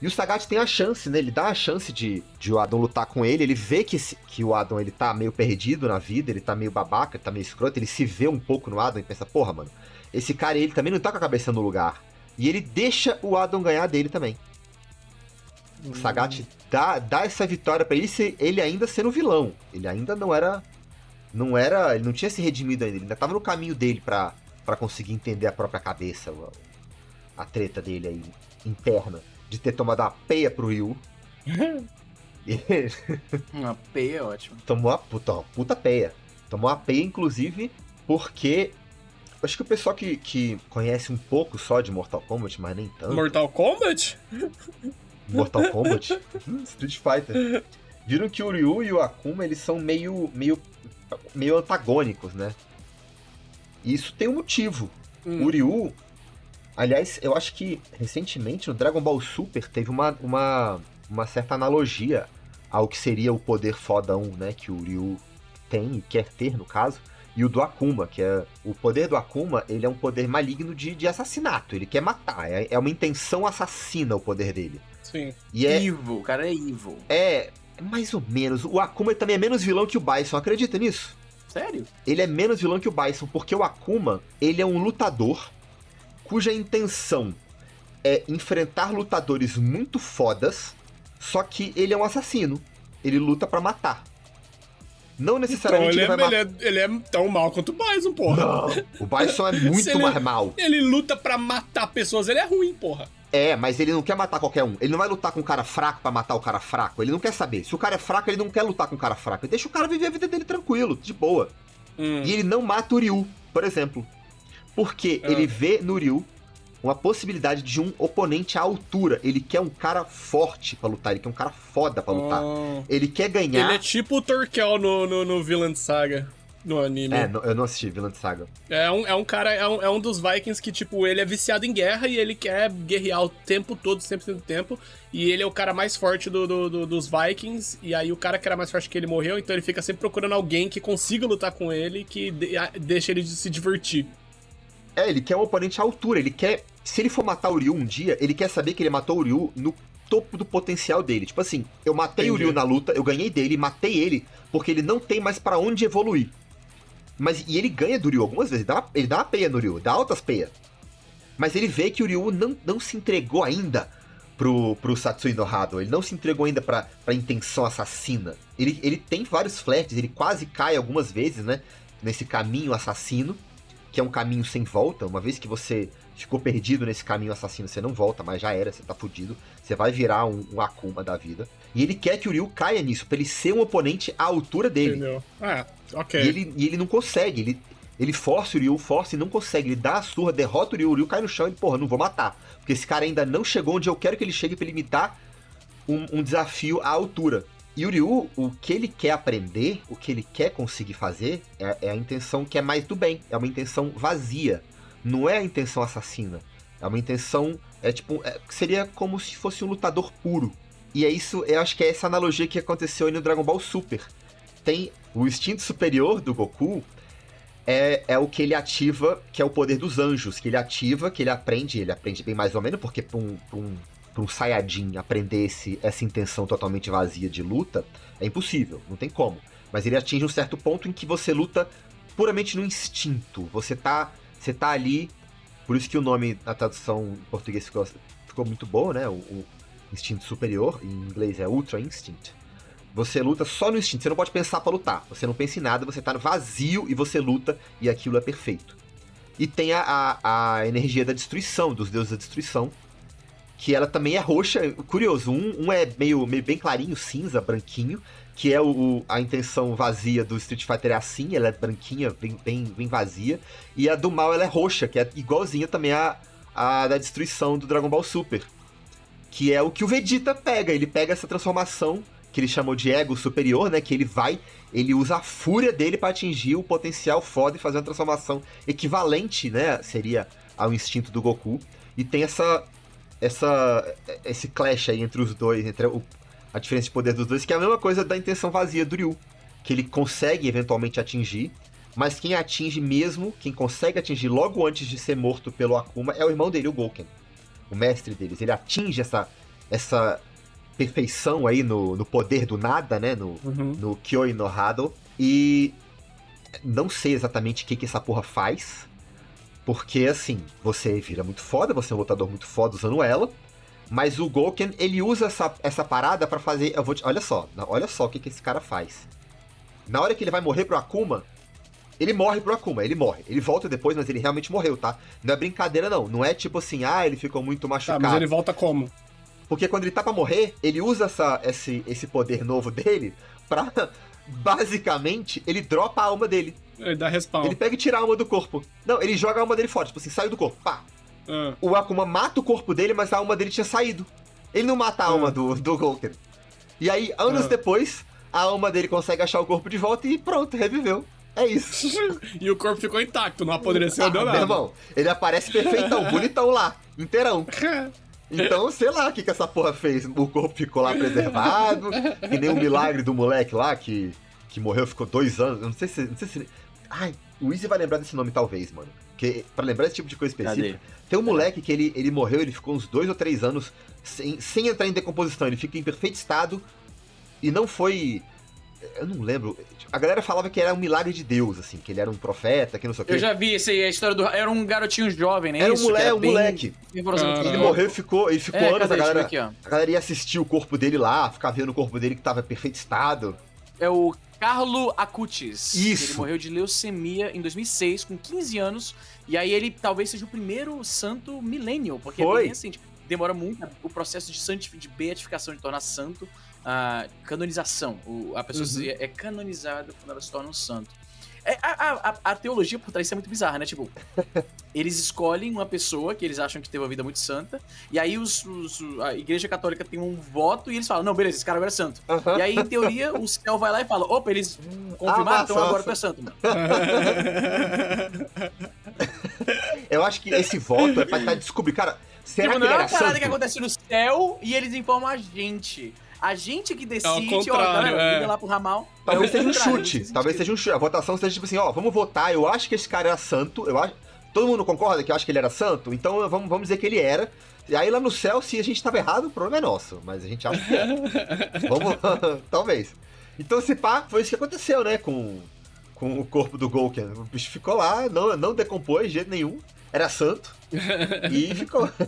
E o Sagat tem a chance, né? Ele dá a chance de, de o Adon lutar com ele. Ele vê que, que o Adon ele tá meio perdido na vida, ele tá meio babaca, ele tá meio escroto. Ele se vê um pouco no Adon e pensa, porra, mano, esse cara ele também não tá com a cabeça no lugar. E ele deixa o Adon ganhar dele também. O Sagat dá, dá essa vitória pra ele, ele ainda sendo vilão. Ele ainda não era. Não era. Ele não tinha se redimido ainda. Ele ainda tava no caminho dele pra, pra conseguir entender a própria cabeça. o- A treta dele aí, interna. De ter tomado a peia pro Ryu. Ele Uma P é ótimo. tomou a puta, ó, puta peia. Tomou a peia, inclusive, porque. Acho que o pessoal que, que conhece um pouco só de Mortal Kombat, mas nem tanto. Mortal Kombat? Mortal Kombat, Hum, Street Fighter. Viram que o Ryu e o Akuma, eles são meio, meio, meio antagônicos, né? E isso tem um motivo. Hum. O Ryu, aliás, eu acho que recentemente no Dragon Ball Super teve uma, uma, uma certa analogia ao que seria o poder fodão, né? Que o Ryu tem e quer ter, no caso. E o do Akuma, que é. O poder do Akuma, ele é um poder maligno de, de assassinato. Ele quer matar. É, é uma intenção assassina o poder dele. Sim. E é, Evil, o cara é evil. é mais ou menos. O Akuma também é menos vilão que o Bison, acredita nisso? Sério? Ele é menos vilão que o Bison, porque o Akuma, ele é um lutador cuja intenção é enfrentar lutadores muito fodas, só que ele é um assassino. Ele luta pra matar. Não Então, necessariamente ele, ele, é, vai ele, é, ele é tão mal quanto o Bison, porra. Não, o Bison é muito ele- mais mal. Ele luta pra matar pessoas, ele é ruim, porra. É, mas ele não quer matar qualquer um. Ele não vai lutar com um cara fraco pra matar o cara fraco. Ele não quer saber. Se o cara é fraco, ele não quer lutar com o cara fraco. Ele deixa o cara viver a vida dele tranquilo, de boa. Hum. E ele não mata o Ryu, por exemplo. Porque Ah. ele vê no Ryu uma possibilidade de um oponente à altura. Ele quer um cara forte pra lutar, ele quer um cara foda pra lutar. Ah. Ele quer ganhar. Ele é tipo o Torkel no, no, no Villain Saga, no anime. É, eu não assisti Villain Saga. É um, é um cara, é um, é um dos Vikings que, tipo, ele é viciado em guerra e ele quer guerrear o tempo todo, 100% do tempo. E ele é o cara mais forte do, do- do- dos Vikings. E aí o cara que era mais forte que ele morreu, então ele fica sempre procurando alguém que consiga lutar com ele que de- a- deixa ele de se divertir. É, ele quer um oponente à altura. Ele quer. Se ele for matar o Ryu um dia, ele quer saber que ele matou o Ryu no topo do potencial dele. Tipo assim, eu matei o Entendi. Ryu na luta, eu ganhei dele, matei ele, porque ele não tem mais pra onde evoluir. Mas e ele ganha do Ryu algumas vezes, ele dá ele dá uma peia no Ryu, dá altas peias. Mas ele vê que o Ryu não, não se entregou ainda pro, pro Satsui no Hado, ele não se entregou ainda pra, pra intenção assassina. Ele, ele tem vários flertes, ele quase cai algumas vezes, né? Nesse caminho assassino, que é um caminho sem volta. Uma vez que você ficou perdido nesse caminho assassino, você não volta, mas já era, você tá fudido. Você vai virar um, um Akuma da vida. E ele quer que o Ryu caia nisso, pra ele ser um oponente à altura dele. Entendeu? Ah, ok. E ele, e ele não consegue, ele, ele força o Ryu, força e não consegue. Ele dá a surra, derrota o Ryu, o Ryu cai no chão e ele, porra, não vou matar. Porque esse cara ainda não chegou onde eu quero que ele chegue pra ele me dar um, um desafio à altura. E o Ryu, o que ele quer aprender, o que ele quer conseguir fazer, é, é a intenção que é mais do bem. É uma intenção vazia. Não é a intenção assassina. É uma intenção. É tipo. é- seria como se fosse um lutador puro. E é isso, eu acho que é essa analogia que aconteceu aí no Dragon Ball Super. Tem o instinto superior do Goku, é, é o que ele ativa, que é o poder dos anjos, que ele ativa, que ele aprende, ele aprende bem mais ou menos, porque pra um, pra um, pra um Saiyajin aprender esse, essa intenção totalmente vazia de luta é impossível, não tem como. Mas ele atinge um certo ponto em que você luta puramente no instinto. Você tá, você tá ali, por isso que o nome na tradução em português ficou, ficou muito boa, né? O, o instinto superior, em inglês é Ultra Instinct. Você luta só no instinto, você não pode pensar pra lutar. Você não pensa em nada, você tá no vazio e você luta e aquilo é perfeito. E tem a, a, a energia da destruição, dos deuses da destruição, que ela também é roxa. Curioso, um, um é meio, meio bem clarinho, cinza, branquinho, que é o- a intenção vazia do Street Fighter é assim, ela é branquinha, bem, bem, bem vazia. E a do mal ela é roxa, que é igualzinha também a, a da destruição do Dragon Ball Super. Que é o que o Vegeta pega, ele pega essa transformação que ele chamou de ego superior, né? Que ele vai, ele usa a fúria dele pra atingir o potencial foda e fazer uma transformação equivalente, né? Seria ao instinto do Goku. E tem essa, essa, esse clash aí entre os dois, entre o- a diferença de poder dos dois, que é a mesma coisa da intenção vazia do Ryu, que ele consegue eventualmente atingir, mas quem atinge mesmo, quem consegue atingir logo antes de ser morto pelo Akuma é o irmão dele, o Gouken, o mestre deles. Ele atinge essa essa perfeição aí no, no poder do nada, né, no, Uhum. no Kyoi no Hado. E não sei exatamente o que, que essa porra faz. Porque, assim, você vira muito foda, você é um lutador muito foda usando ela. Mas o Gouken, ele usa essa, essa parada pra fazer. Eu vou te, olha só, olha só o que, que esse cara faz. Na hora que ele vai morrer pro Akuma, ele morre pro Akuma, ele morre. Ele volta depois, mas ele realmente morreu, tá? Não é brincadeira, não. Não é tipo assim, ah, ele ficou muito Tá, machucado. mas ele volta como? Porque quando ele tá pra morrer, ele usa essa, esse, esse poder novo dele pra. Basicamente, ele dropa a alma dele. Ele dá respawn. Ele pega e tira a alma do corpo. Não, ele joga a alma dele fora, tipo assim, saiu do corpo. Pá. Ah, O Akuma mata o corpo dele, mas a alma dele tinha saído. Ele não mata a alma Ah. do, do. E aí, anos Ah. depois, a alma dele consegue achar o corpo de volta e pronto, reviveu. É isso. e o corpo ficou intacto, não apodreceu, Ah, deu meu nada. irmão, ele aparece perfeitão, bonitão lá, inteirão. Então, sei lá o que, que essa porra fez. O corpo ficou lá preservado, que nem o milagre do moleque lá que, que morreu, ficou dois anos. Eu não sei se. Não sei se ai, o Easy vai lembrar desse nome, talvez, mano. Porque pra lembrar esse tipo de coisa específica. Cadê? Tem um moleque que ele, ele morreu, ele ficou uns dois ou três anos sem, sem entrar em decomposição. Ele fica em perfeito estado e não foi Eu não lembro. A galera falava que era um milagre de Deus, assim, que ele era um profeta, que não sei o quê. Eu já vi esse, a história do. Era um garotinho jovem, né? Era um Isso, moleque, que um bem- moleque. bem forçado. Ah. Ele morreu e ficou, ele ficou É, anos, cadê? a galera, aqui, a galera ia assistir o corpo dele lá, ficar vendo o corpo dele que tava em perfeito estado. É o Carlo Acutis. Isso. Ele morreu de leucemia em 2006, com 15 anos. E aí ele talvez seja o primeiro santo millennial, porque é Foi. bem recente. Demora muito o processo de, santif- de beatificação, de tornar santo, a canonização. O- a pessoa Uhum. se- é canonizada quando ela se torna um santo. É, a, a- a- teologia por trás é muito bizarra, né? Tipo, eles escolhem uma pessoa que eles acham que teve uma vida muito santa, e aí os, os- a igreja católica tem um voto e eles falam: não, beleza, esse cara agora é santo. E aí, em teoria, o céu vai lá e fala: opa, eles confirmaram, Ah, então agora tu é santo, mano. Eu acho que esse voto é pra tentar descobrir, cara, será tipo, que não ele é era uma parada santo? que acontece no céu e eles informam a gente. A gente que decide, ó, galera, é. liga lá pro ramal. Talvez É seja um chute, talvez sentido. seja um chute. A votação seja tipo assim, ó, vamos votar, eu acho que esse cara era santo, eu acho... Todo mundo concorda que eu acho que ele era santo? Então vamos, vamos dizer que ele era. E aí lá no céu, se a gente tava errado, o problema é nosso. Mas a gente acha que é. vamos talvez. Então se pá, foi isso que aconteceu, né, com, com o corpo do Golken. O bicho ficou lá, não, não decompôs de jeito nenhum, era santo, e ficou.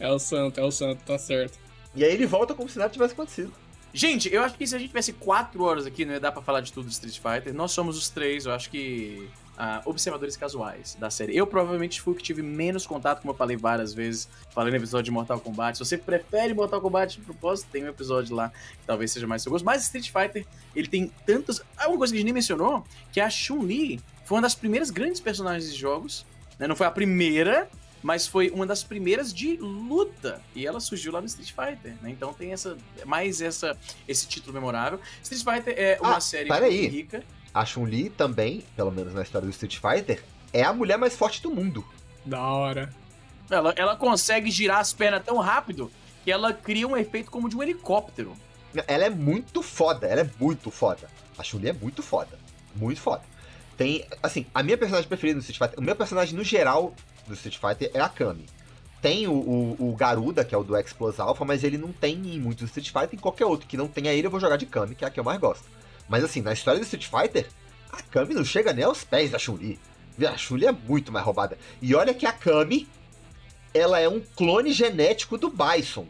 É o santo, é o santo, tá certo. E aí ele volta como se nada tivesse acontecido. Gente, eu acho que se a gente tivesse quatro horas aqui, não ia dar pra falar de tudo do Street Fighter. Nós somos os três, eu acho que. ah, observadores casuais da série. Eu provavelmente fui o que tive menos contato, como eu falei várias vezes. Falei no episódio de Mortal Kombat. Se você prefere Mortal Kombat de propósito, tem um episódio lá que talvez seja mais seu gosto. Mas Street Fighter, ele tem tantos. Ah, uma coisa que a gente nem mencionou, que a Chun-Li foi uma das primeiras grandes personagens de jogos. né? Não foi a primeira, mas foi uma das primeiras de luta. E ela surgiu lá no Street Fighter, né? Então tem essa mais essa esse título memorável. Street Fighter é uma Ah, série peraí. muito rica. A Chun-Li também, pelo menos na história do Street Fighter, é a mulher mais forte do mundo. Da hora. Ela, ela consegue girar as pernas tão rápido que ela cria um efeito como de um helicóptero. Ela é muito foda, ela é muito foda. A Chun-Li é muito foda. Muito foda. Tem, assim, a minha personagem preferida no Street Fighter, o meu personagem no geral do Street Fighter é a Kami. Tem o, o, o Garuda, que é o do X-Plus Alpha, mas ele não tem em muitos Street Fighter, em qualquer outro que não tenha ele eu vou jogar de Kami, que é a que eu mais gosto. Mas assim, na história do Street Fighter, a Kami não chega nem aos pés da Chun-Li. A Chun-Li é muito mais roubada. E olha que a Kami, ela é um clone genético do Bison.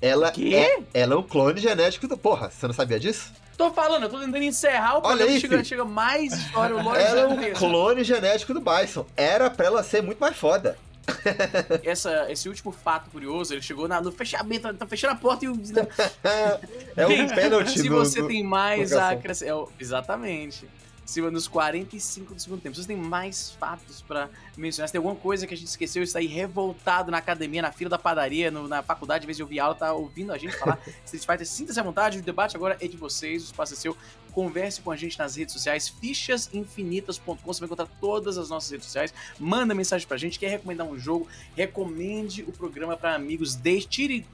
Ela é, ela é um clone genético do. Porra, você não sabia disso? Tô falando, eu tô tentando encerrar o Olha programa chega, chega mais história, o Lorde Ela é um clone genético do Bison. Era pra ela ser muito mais foda. Essa, esse último fato curioso, ele chegou na- no fechamento, tá fechando a porta e o. É um pênalti Se você no- tem mais a acrescentar. é exatamente. Se nos 45 do segundo tempo. Se você tem mais fatos pra mencionar, se tem alguma coisa que a gente esqueceu, está aí revoltado na academia, na fila da padaria, no- na faculdade, às vezes de ouvir aula, tá ouvindo a gente falar Street Fighter, sinta-se à vontade, o debate agora é de vocês, o espaço é seu. Converse com a gente nas redes sociais, fichasinfinitas.com, você vai encontrar todas as nossas redes sociais. Manda mensagem pra gente, quer recomendar um jogo, recomende o programa pra amigos, deixe, tire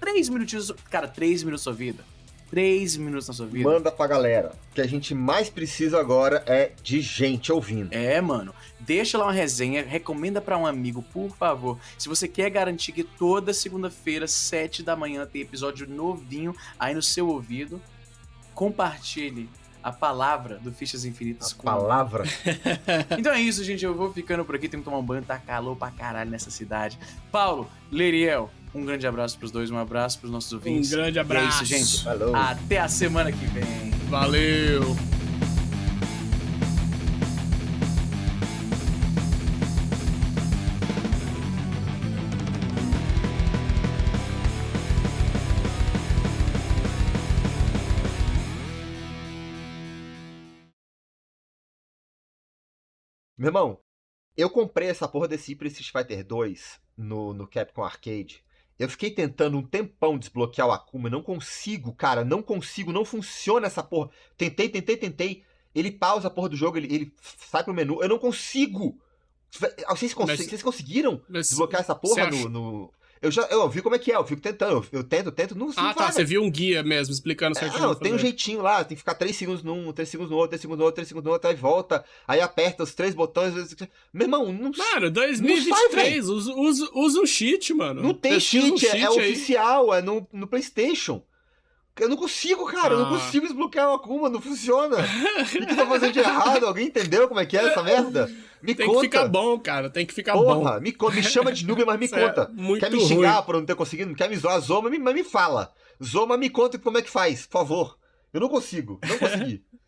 três minutinhos, cara, três minutos da sua vida. Três minutos na sua vida. Manda pra galera. O que a gente mais precisa agora é de gente ouvindo. É, mano. Deixa lá uma resenha, recomenda pra um amigo, por favor. Se você quer garantir que toda segunda-feira, sete da manhã, tem episódio novinho aí no seu ouvido, compartilhe a palavra do Fichas Infinitas A com palavra. Então é isso, gente. Eu vou ficando por aqui. Tenho que tomar um banho. Tá calor pra caralho nessa cidade. Paulo, Leriel, um grande abraço pros dois. Um abraço pros nossos Um ouvintes. grande E é abraço. isso, gente. Falou. Até a semana que vem. Valeu. Meu irmão, eu comprei essa porra desse Hyper Street Fighter 2 no, no Capcom Arcade. Eu fiquei tentando um tempão desbloquear o Akuma, não consigo, cara, não consigo, não funciona essa porra. Tentei, tentei, tentei. Ele pausa a porra do jogo, ele, ele sai pro menu, eu não consigo. Vocês, cons- Mas- vocês conseguiram desbloquear essa porra no, no- Eu já eu vi como é que é, eu fico tentando, eu, eu tento, tento, não, não Ah, tá. Você viu um guia mesmo explicando certinho. não, como tem um jeitinho lá, tem que ficar 3 segundos num, 3 segundos no outro, 3 segundos no outro, 3 segundos no outro, aí volta, aí aperta os três botões. Meu irmão, não, Mano, Não 2023, usa, usa, usa um cheat, mano. não tem um cheat, é, é oficial, é no, no PlayStation. Eu não consigo, cara. Eu não Ah. consigo desbloquear o Akuma, não funciona. O que, que eu tô fazendo de errado? Alguém entendeu como é que é essa merda? Me Tem conta. que ficar bom, cara. Tem que ficar Porra, bom. me, me chama de noob, mas me Isso é conta. muito quer me ruim. xingar por eu não ter conseguido? Quer me zoar? Zoa, mas me, fala. Zoa, mas me conta como é que faz, por favor. Eu não consigo, não consegui.